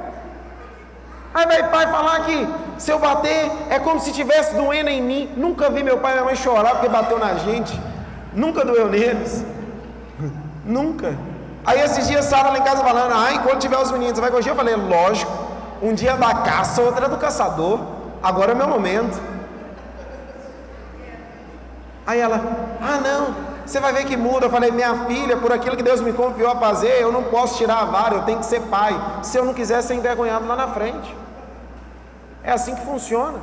Aí vai pai falar que se eu bater é como se tivesse doendo em mim. Nunca vi meu pai e minha mãe chorar porque bateu na gente. Nunca doeu neles. <laughs> Nunca. Aí esses dias estava lá em casa falando, ai, quando tiver os meninos, vai corrigir? Eu falei, lógico, um dia é da caça, outro é do caçador. Agora é meu momento. Aí ela, ah não, você vai ver que muda. Eu falei, minha filha, por aquilo que Deus me confiou a fazer, eu não posso tirar a vara, eu tenho que ser pai. Se eu não quiser ser envergonhado lá na frente. É assim que funciona.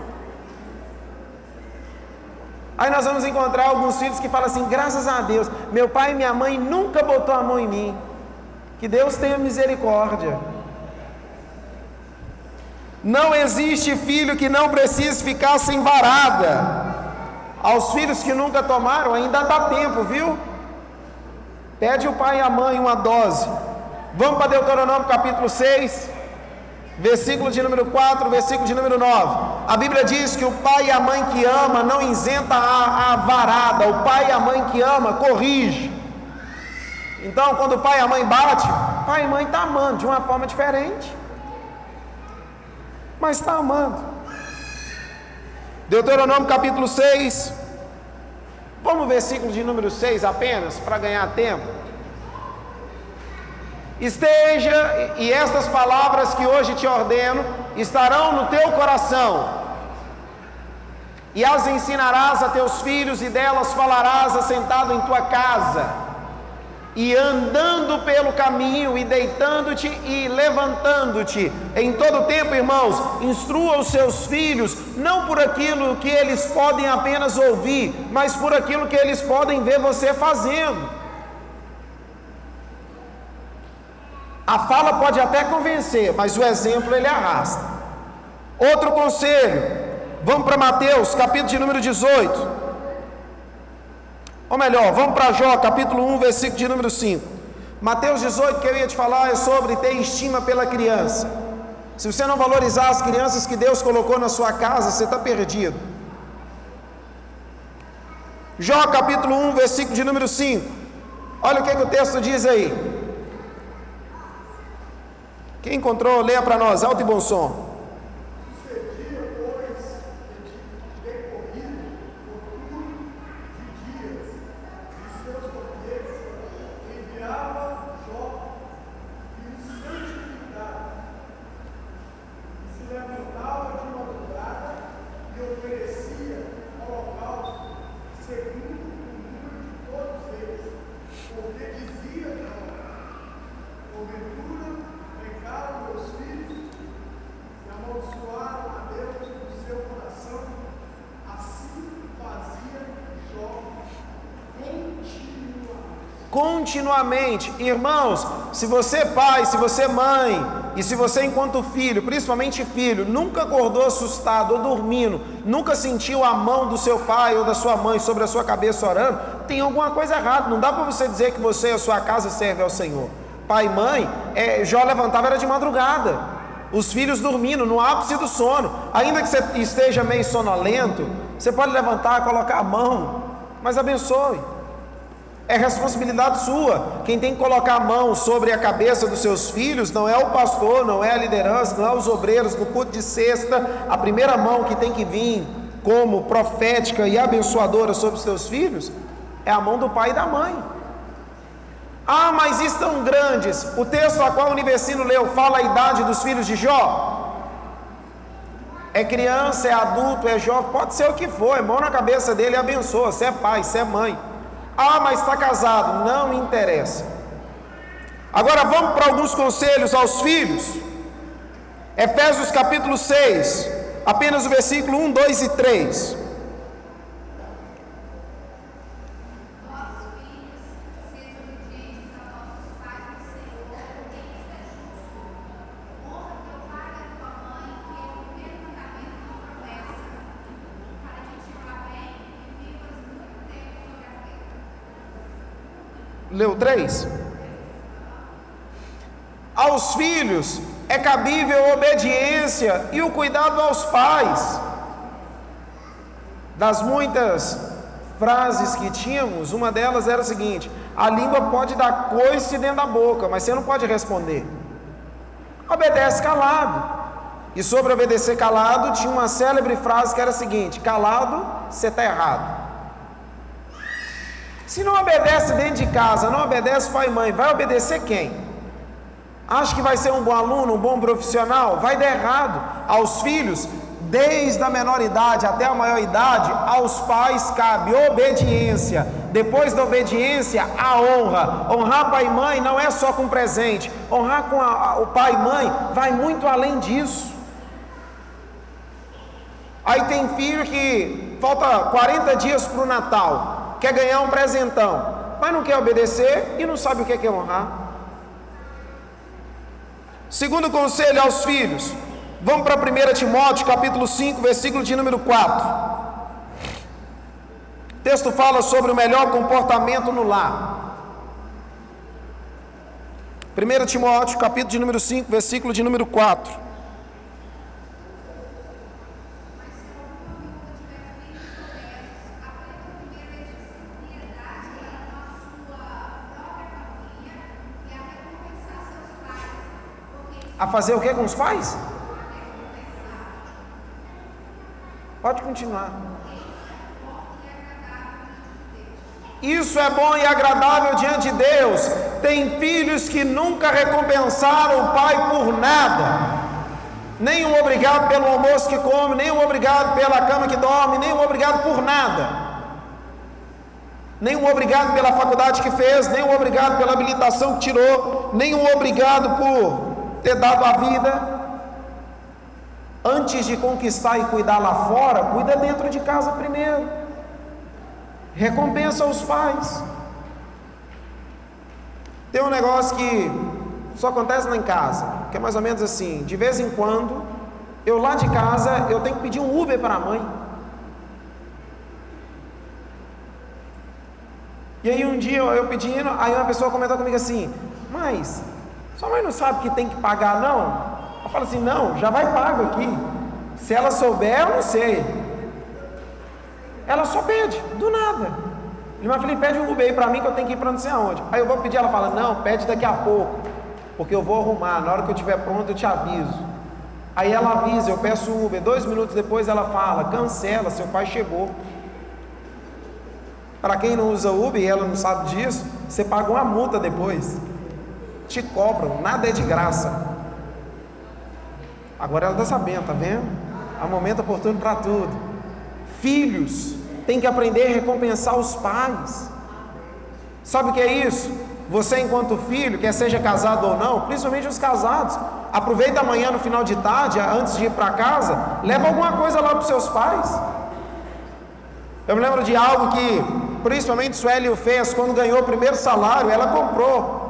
Aí nós vamos encontrar alguns filhos que falam assim: graças a Deus, meu pai e minha mãe nunca botou a mão em mim. Que Deus tenha misericórdia. Não existe filho que não precise ficar sem varada. Aos filhos que nunca tomaram, ainda dá tempo, viu? Pede o pai e a mãe uma dose. Vamos para Deuteronômio capítulo 6, versículo de número 4, versículo de número 9. A Bíblia diz que o pai e a mãe que ama não isenta a, a varada, o pai e a mãe que ama corrige. Então, quando o pai e a mãe bate, pai e mãe está amando de uma forma diferente, mas está amando. Deuteronômio capítulo 6. Vamos versículo de número 6 apenas, para ganhar tempo. Esteja, e estas palavras que hoje te ordeno estarão no teu coração, e as ensinarás a teus filhos, e delas falarás assentado em tua casa e andando pelo caminho, e deitando-te e levantando-te. Em todo tempo, irmãos, instrua os seus filhos, não por aquilo que eles podem apenas ouvir, mas por aquilo que eles podem ver você fazendo. A fala pode até convencer, mas o exemplo ele arrasta. Outro conselho, vamos para Mateus, capítulo de número 18. Ou melhor, vamos para Jó, capítulo 1, versículo de número 5. Mateus 18, que eu ia te falar, é sobre ter estima pela criança. Se você não valorizar as crianças que Deus colocou na sua casa, você está perdido. Jó capítulo 1, versículo de número 5. Olha o que, que o texto diz aí. Quem encontrou, leia para nós, alto e bom som. Continuamente. Irmãos, se você pai, se você mãe, e se você enquanto filho, principalmente filho, nunca acordou assustado ou dormindo, nunca sentiu a mão do seu pai ou da sua mãe sobre a sua cabeça orando, tem alguma coisa errada. Não dá para você dizer que você e a sua casa servem ao Senhor. Pai e mãe, é, Jó levantava era de madrugada. Os filhos dormindo no ápice do sono, ainda que você esteja meio sonolento, você pode levantar, colocar a mão, mas abençoe. É responsabilidade sua. Quem tem que colocar a mão sobre a cabeça dos seus filhos não é o pastor, não é a liderança, não é os obreiros no culto de sexta. A primeira mão que tem que vir como profética e abençoadora sobre os seus filhos é a mão do pai e da mãe. Ah, mas estão grandes. O texto a qual o Universino leu fala a idade dos filhos de Jó. é criança, é adulto, é jovem, pode ser o que for, é mão na cabeça dele e abençoa. Se é pai, se é mãe. Ah, mas está casado, não interessa. Agora vamos para alguns conselhos aos filhos. Efésios capítulo 6, apenas o versículo 1, 2 e 3. Leu 3? Aos filhos é cabível a obediência e o cuidado aos pais. Das muitas frases que tínhamos, uma delas era a seguinte: a língua pode dar coice dentro da boca, mas você não pode responder. Obedece calado. E sobre obedecer calado, tinha uma célebre frase que era a seguinte: calado, você está errado. Se não obedece dentro de casa, não obedece pai e mãe, vai obedecer quem? Acha que vai ser um bom aluno, um bom profissional? Vai dar errado. Aos filhos, desde a menor idade até a maior idade, aos pais cabe obediência. Depois da obediência, a honra. Honrar pai e mãe não é só com presente. Honrar com a, a, o pai e mãe vai muito além disso. Aí tem filho que falta 40 dias para o Natal quer ganhar um presentão, mas não quer obedecer e não sabe o que é, é honrar. Segundo conselho aos filhos, vamos para 1 Timóteo capítulo 5, versículo de número 4. O texto fala sobre o melhor comportamento no lar. 1 Timóteo capítulo de número 5, versículo de número 4. A fazer o que com os pais? Pode continuar. Isso é bom e agradável diante de Deus. Tem filhos que nunca recompensaram o pai por nada. Nenhum obrigado pelo almoço que come, nenhum obrigado pela cama que dorme, nenhum obrigado por nada. Nenhum obrigado pela faculdade que fez, nenhum obrigado pela habilitação que tirou, nenhum obrigado por ter dado a vida. Antes de conquistar e cuidar lá fora, cuida dentro de casa primeiro. Recompensa os pais. Tem um negócio que só acontece lá em casa, que é mais ou menos assim: de vez em quando, eu lá de casa, eu tenho que pedir um Uber para a mãe. E aí um dia eu pedindo, aí uma pessoa comentou comigo assim: Mas sua mãe não sabe que tem que pagar, não? Ela fala assim: não, já vai pago aqui. Se ela souber, eu não sei. Ela só pede, do nada. Ele vai falar: pede um Uber aí para mim que eu tenho que ir para não sei aonde. Aí eu vou pedir, ela fala: não, pede daqui a pouco, porque eu vou arrumar. Na hora que eu estiver pronto, eu te aviso. Aí ela avisa, eu peço Uber. Dois minutos depois ela fala: cancela, seu pai chegou. Para quem não usa Uber e ela não sabe disso, você paga uma multa depois te cobram, nada é de graça. Agora ela está sabendo, tá vendo? Há momento oportuno para tudo. Filhos têm que aprender a recompensar os pais. Sabe o que é isso? Você, enquanto filho, quer seja casado ou não, principalmente os casados, aproveita amanhã no final de tarde, antes de ir para casa, leva alguma coisa lá para os seus pais. Eu me lembro de algo que, principalmente Sueli fez quando ganhou o primeiro salário, ela comprou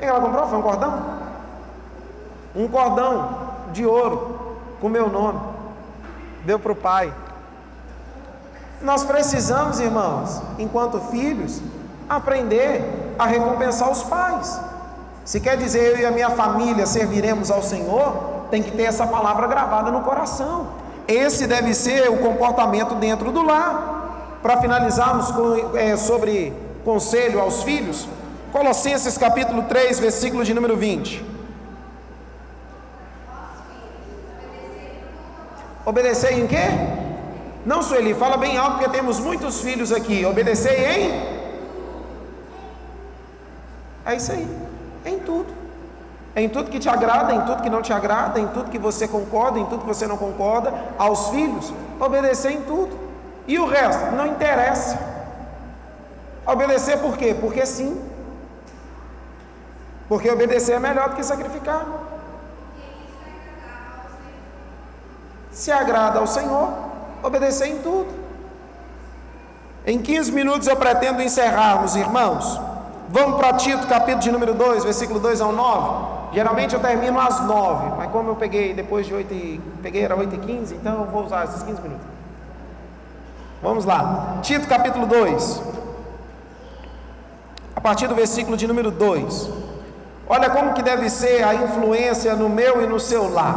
que ela comprou? Foi um cordão? Um cordão de ouro com meu nome. Deu para o pai. Nós precisamos, irmãos, enquanto filhos, aprender a recompensar os pais. Se quer dizer eu e a minha família serviremos ao Senhor, tem que ter essa palavra gravada no coração. Esse deve ser o comportamento dentro do lar. Para finalizarmos com, é, sobre conselho aos filhos, Colossenses capítulo 3, versículo de número 20. Obedecer em quê? Não, Sueli, fala bem alto porque temos muitos filhos aqui. Obedecer em? É isso aí, em tudo. em tudo que te agrada, em tudo que não te agrada, em tudo que você concorda, em tudo que você não concorda, aos filhos, obedecer em tudo. E o resto não interessa. Obedecer por quê? Porque sim. Porque obedecer é melhor do que sacrificar. Se agrada ao Senhor, obedecer em tudo. Em 15 minutos eu pretendo encerrarmos, irmãos. Vamos para Tito, capítulo de número 2, versículo 2 ao 9. Geralmente eu termino às 9, mas como eu peguei depois de 8 e peguei era 8 e 15, então eu vou usar esses 15 minutos. Vamos lá. Tito capítulo 2. A partir do versículo de número 2. Olha como que deve ser a influência no meu e no seu lar.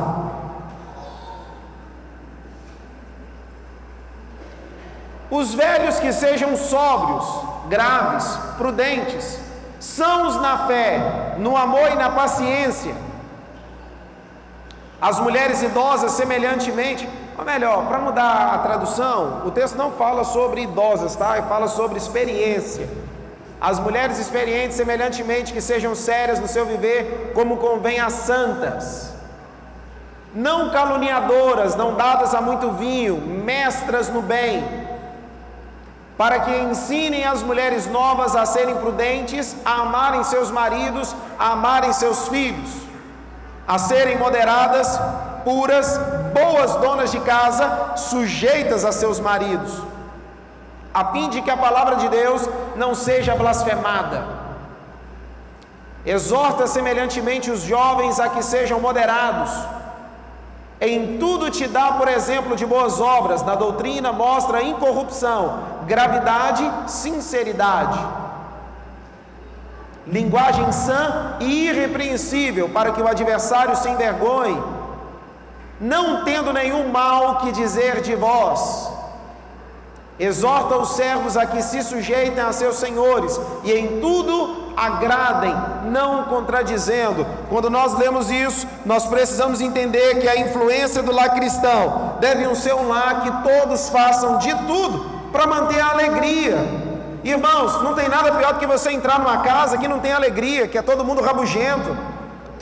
Os velhos que sejam sóbrios, graves, prudentes, sãos na fé, no amor e na paciência. As mulheres idosas, semelhantemente, ou melhor, para mudar a tradução, o texto não fala sobre idosas, tá? Ele fala sobre experiência. As mulheres experientes, semelhantemente, que sejam sérias no seu viver, como convém às santas. Não caluniadoras, não dadas a muito vinho, mestras no bem, para que ensinem as mulheres novas a serem prudentes, a amarem seus maridos, a amarem seus filhos, a serem moderadas, puras, boas donas de casa, sujeitas a seus maridos, a fim de que a palavra de Deus não seja blasfemada. Exorta semelhantemente os jovens a que sejam moderados em tudo te dá, por exemplo, de boas obras, na doutrina mostra incorrupção, gravidade, sinceridade. Linguagem sã e irrepreensível, para que o adversário se envergonhe, não tendo nenhum mal que dizer de vós. Exorta os servos a que se sujeitem a seus senhores e em tudo agradem, não contradizendo. Quando nós lemos isso, nós precisamos entender que a influência do lar cristão deve ser um lar que todos façam de tudo para manter a alegria. Irmãos, não tem nada pior do que você entrar numa casa que não tem alegria, que é todo mundo rabugento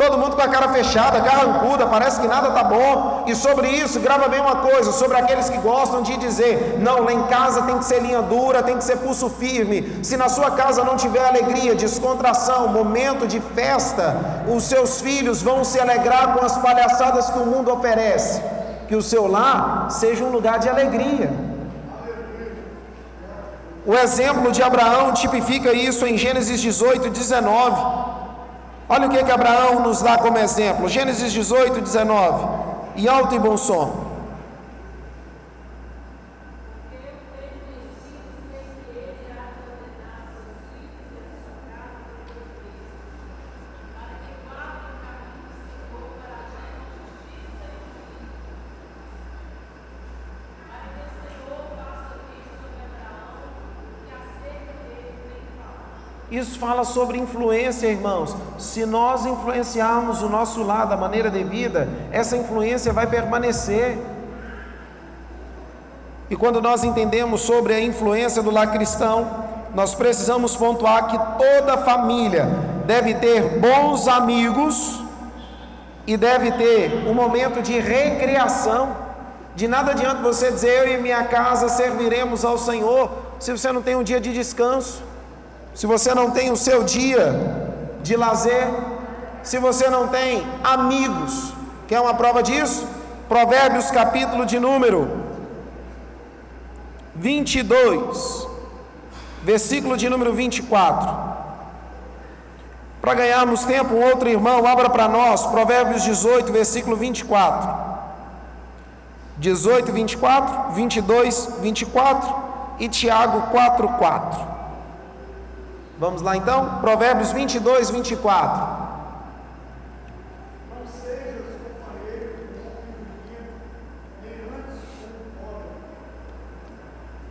Todo mundo com a cara fechada, carrancuda, parece que nada está bom. E sobre isso, grava bem uma coisa: sobre aqueles que gostam de dizer, não, lá em casa tem que ser linha dura, tem que ser pulso firme. Se na sua casa não tiver alegria, descontração, momento de festa, os seus filhos vão se alegrar com as palhaçadas que o mundo oferece. Que o seu lar seja um lugar de alegria. O exemplo de Abraão tipifica isso em Gênesis 18, 19. Olha o que, que Abraão nos dá como exemplo. Gênesis 18, 19. Em alto e bom som. Isso fala sobre influência, irmãos. Se nós influenciarmos o nosso lado, a maneira de vida, essa influência vai permanecer. E quando nós entendemos sobre a influência do lar cristão, nós precisamos pontuar que toda família deve ter bons amigos e deve ter um momento de recreação. De nada adianta você dizer eu e minha casa serviremos ao Senhor se você não tem um dia de descanso se você não tem o seu dia de lazer, se você não tem amigos, quer uma prova disso? Provérbios capítulo de número 22, versículo de número 24. Para ganharmos tempo, um outro irmão, abra para nós, Provérbios 18, versículo 24. 18, 24, 22, 24 e Tiago 4, 4. Vamos lá então? Provérbios 22, 24.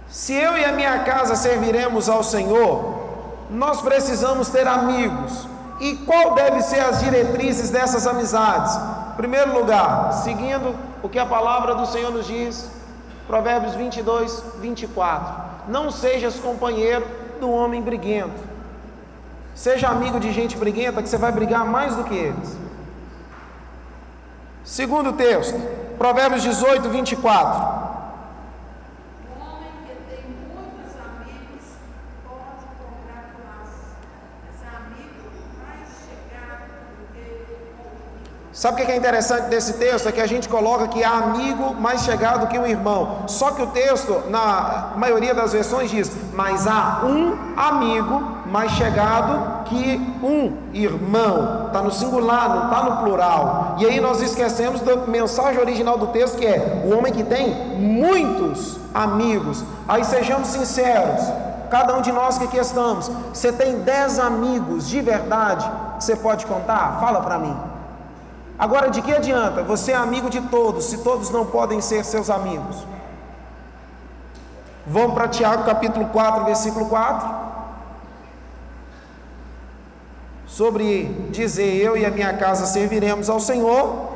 Se eu e a minha casa serviremos ao Senhor, nós precisamos ter amigos. E qual deve ser as diretrizes dessas amizades? Em primeiro lugar, seguindo o que a palavra do Senhor nos diz, Provérbios 22, 24. Não sejas companheiro do homem briguento. Seja amigo de gente briguenta que você vai brigar mais do que eles. Segundo texto, Provérbios 18, 24. O homem que tem muitos amigos pode comprar classe, mas amigo mais chegado do que o Sabe o que é interessante desse texto? É que a gente coloca que há amigo mais chegado que um irmão. Só que o texto, na maioria das versões, diz: Mas há um amigo mais chegado que um irmão. Está no singular, não está no plural. E aí nós esquecemos da mensagem original do texto, que é o homem que tem muitos amigos. Aí sejamos sinceros. Cada um de nós que aqui estamos, você tem dez amigos de verdade você pode contar? Fala para mim. Agora, de que adianta? Você é amigo de todos, se todos não podem ser seus amigos. Vamos para Tiago capítulo 4, versículo 4. Sobre dizer eu e a minha casa serviremos ao Senhor,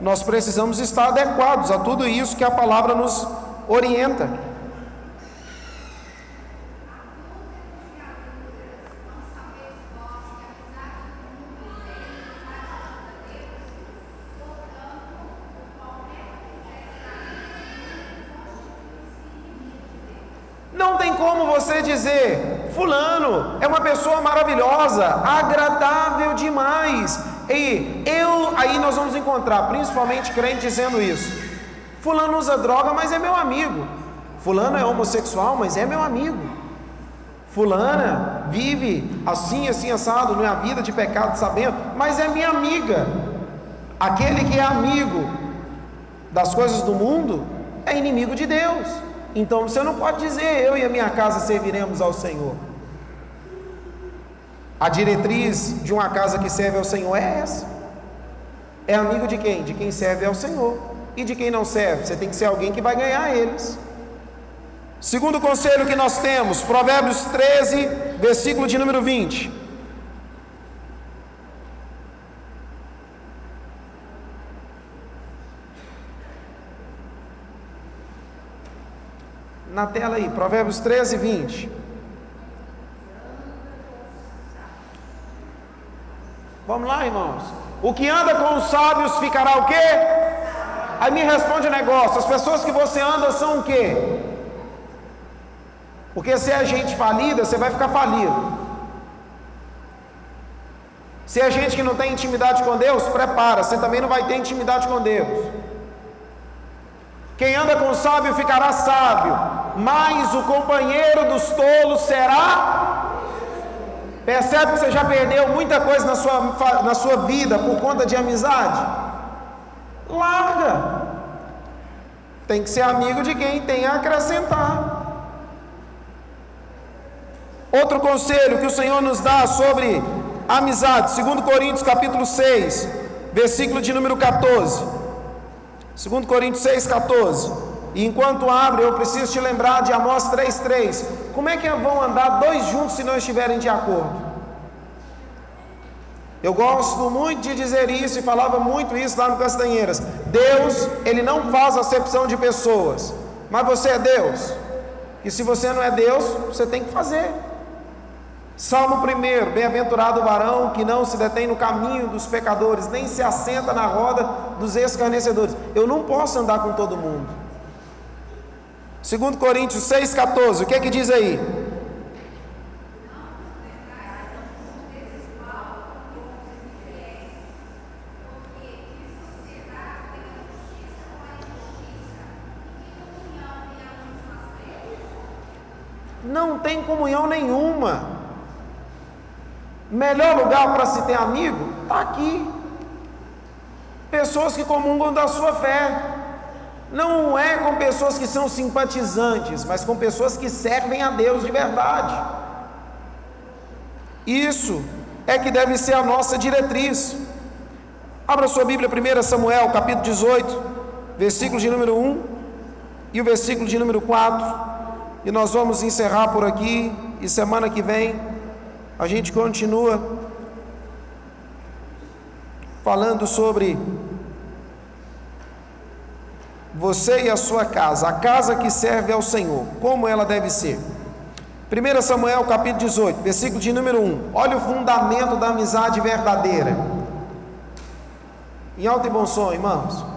nós precisamos estar adequados a tudo isso que a palavra nos orienta. Não tem como você dizer, Fulano é uma pessoa maravilhosa, agradável demais. E eu, aí nós vamos encontrar, principalmente crente dizendo isso. Fulano usa droga, mas é meu amigo. Fulano é homossexual, mas é meu amigo. Fulana vive assim, assim, assado, não é a vida de pecado sabendo, mas é minha amiga. Aquele que é amigo das coisas do mundo é inimigo de Deus. Então você não pode dizer eu e a minha casa serviremos ao Senhor. A diretriz de uma casa que serve ao Senhor é essa. É amigo de quem? De quem serve ao Senhor. E de quem não serve? Você tem que ser alguém que vai ganhar eles. Segundo conselho que nós temos, Provérbios 13, versículo de número 20. Na tela aí, Provérbios 13, 20. Vamos lá, irmãos. O que anda com os sábios ficará o quê? Aí me responde o negócio: as pessoas que você anda são o quê? Porque se é gente falida, você vai ficar falido. Se é gente que não tem intimidade com Deus, prepara, você também não vai ter intimidade com Deus. Quem anda com o sábio ficará sábio, mas o companheiro dos tolos será. Percebe que você já perdeu muita coisa na sua, na sua vida por conta de amizade? Larga. Tem que ser amigo de quem tem a acrescentar. Outro conselho que o Senhor nos dá sobre amizade, 2 Coríntios capítulo 6, versículo de número 14. 2 Coríntios 6, 14. E enquanto abre, eu preciso te lembrar de Amós 3,3. Como é que vão andar dois juntos se não estiverem de acordo? Eu gosto muito de dizer isso e falava muito isso lá no Castanheiras. Deus, Ele não faz acepção de pessoas, mas você é Deus. E se você não é Deus, você tem que fazer. Salmo 1: Bem-aventurado o varão que não se detém no caminho dos pecadores, nem se assenta na roda dos escarnecedores. Eu não posso andar com todo mundo. 2 Coríntios 6,14, o que é que diz aí? Não tem comunhão nenhuma. Melhor lugar para se ter amigo? Está aqui. Pessoas que comungam da sua fé. Não é com pessoas que são simpatizantes, mas com pessoas que servem a Deus de verdade. Isso é que deve ser a nossa diretriz. Abra sua Bíblia, 1 Samuel, capítulo 18, versículo de número 1 e o versículo de número 4. E nós vamos encerrar por aqui. E semana que vem a gente continua falando sobre você e a sua casa, a casa que serve ao Senhor, como ela deve ser. 1 Samuel capítulo 18, versículo de número 1. Olha o fundamento da amizade verdadeira. Em alto e bom som, irmãos.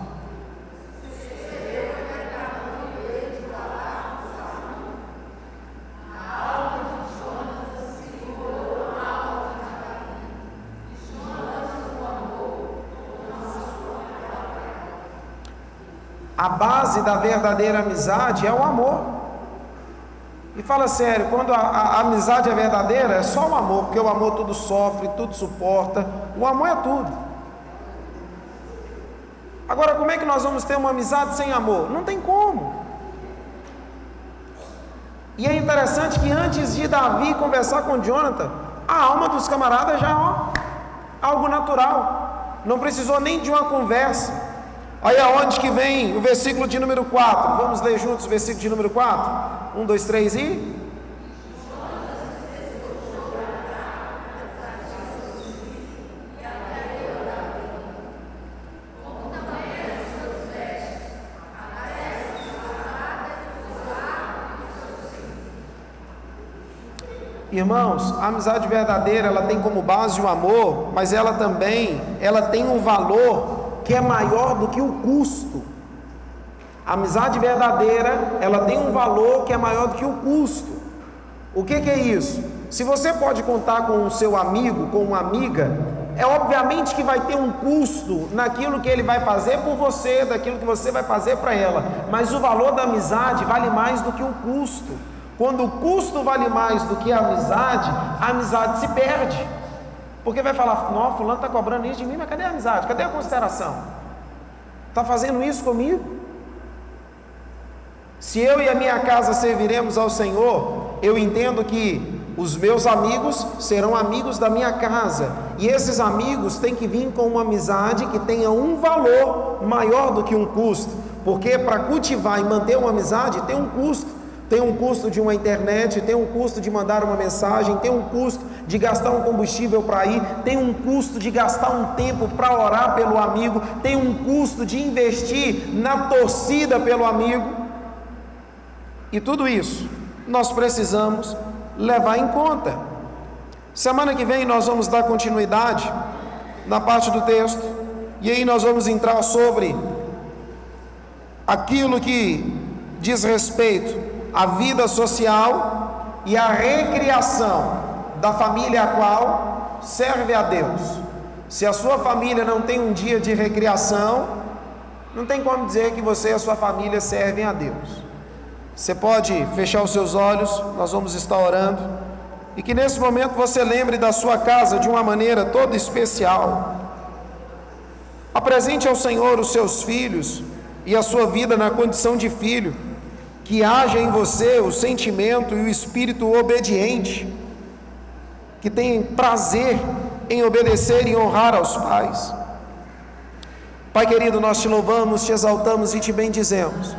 A base da verdadeira amizade é o amor. E fala sério, quando a, a, a, amizade é verdadeira, é só o amor, porque o amor tudo sofre, tudo suporta. O amor é tudo. Agora, como é que nós vamos ter uma amizade sem amor? Não tem como. E é interessante que antes de Davi conversar com Jonathan, a alma dos camaradas já, ó, algo natural. Não precisou nem de uma conversa. Aí aonde que vem o versículo de número 4? Vamos ler juntos o versículo de número 4? 1, 2, 3 e. Irmãos, a amizade verdadeira, ela tem como base o amor, mas ela também, ela tem um valor que é maior do que o custo. A amizade verdadeira, ela tem um valor que é maior do que o custo. O que, que é isso? Se você pode contar com o seu amigo, com uma amiga, é obviamente que vai ter um custo naquilo que ele vai fazer por você, daquilo que você vai fazer para ela. Mas o valor da amizade vale mais do que o custo. Quando o custo vale mais do que a amizade, a amizade se perde. Porque vai falar, não, fulano está cobrando isso de mim, mas cadê a amizade? Cadê a consideração? Está fazendo isso comigo? Se eu e a minha casa serviremos ao Senhor, eu entendo que os meus amigos serão amigos da minha casa, e esses amigos têm que vir com uma amizade que tenha um valor maior do que um custo, porque para cultivar e manter uma amizade tem um custo. Tem um custo de uma internet, tem um custo de mandar uma mensagem, tem um custo de gastar um combustível para ir, tem um custo de gastar um tempo para orar pelo amigo, tem um custo de investir na torcida pelo amigo. E tudo isso nós precisamos levar em conta. Semana que vem nós vamos dar continuidade na parte do texto, e aí nós vamos entrar sobre aquilo que diz respeito a vida social e a recriação da família a qual serve a Deus. Se a sua família não tem um dia de recriação, não tem como dizer que você e a sua família servem a Deus. Você pode fechar os seus olhos, nós vamos estar orando, e que nesse momento você lembre da sua casa de uma maneira toda especial. Apresente ao Senhor os seus filhos e a sua vida na condição de filho que haja em você o sentimento e o espírito obediente, que tem prazer em obedecer e honrar aos pais. Pai querido, nós te louvamos, te exaltamos e te bendizemos,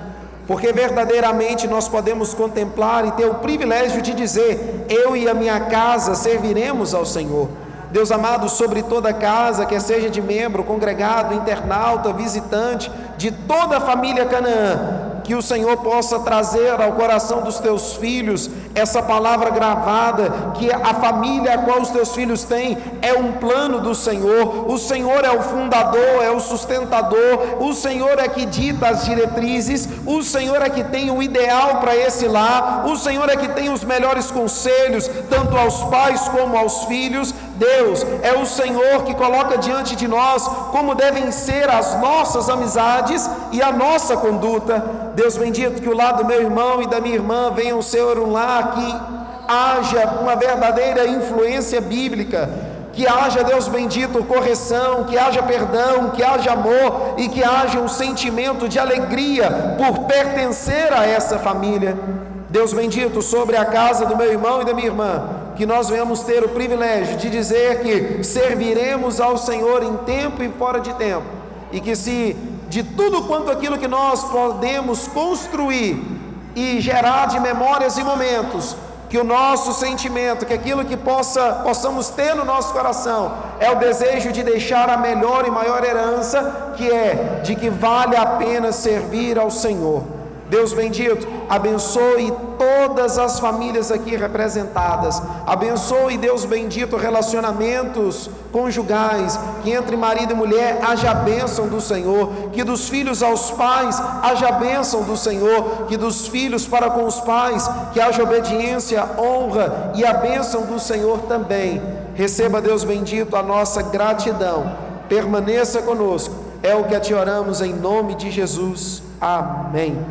porque verdadeiramente nós podemos contemplar e ter o privilégio de dizer: Eu e a minha casa serviremos ao Senhor. Deus amado, sobre toda casa, quer seja de membro, congregado, internauta, visitante, de toda a família Canaã, que o Senhor possa trazer ao coração dos teus filhos essa palavra gravada, que a família a qual os teus filhos têm é um plano do Senhor, o Senhor é o fundador, é o sustentador, o Senhor é que dita as diretrizes, o Senhor é que tem o ideal para esse lar, o Senhor é que tem os melhores conselhos, tanto aos pais como aos filhos. Deus é o Senhor que coloca diante de nós como devem ser as nossas amizades e a nossa conduta. Deus bendito, que o lado do meu irmão e da minha irmã venham ser um lar que haja uma verdadeira influência bíblica, que haja, Deus bendito, correção, que haja perdão, que haja amor e que haja um sentimento de alegria por pertencer a essa família. Deus bendito, sobre a casa do meu irmão e da minha irmã, que nós venhamos ter o privilégio de dizer que serviremos ao Senhor em tempo e fora de tempo, e que se de tudo quanto aquilo que nós podemos construir e gerar de memórias e momentos, que o nosso sentimento, que aquilo que possa, possamos ter no nosso coração, é o desejo de deixar a melhor e maior herança, que é de que vale a pena servir ao Senhor. Deus bendito, abençoe todas as famílias aqui representadas. Abençoe, Deus bendito, relacionamentos conjugais, que entre marido e mulher haja bênção do Senhor, que dos filhos aos pais haja bênção do Senhor, que dos filhos para com os pais, que haja obediência, honra e a bênção do Senhor também. Receba, Deus bendito, a nossa gratidão. Permaneça conosco. É o que te oramos em nome de Jesus. Amém.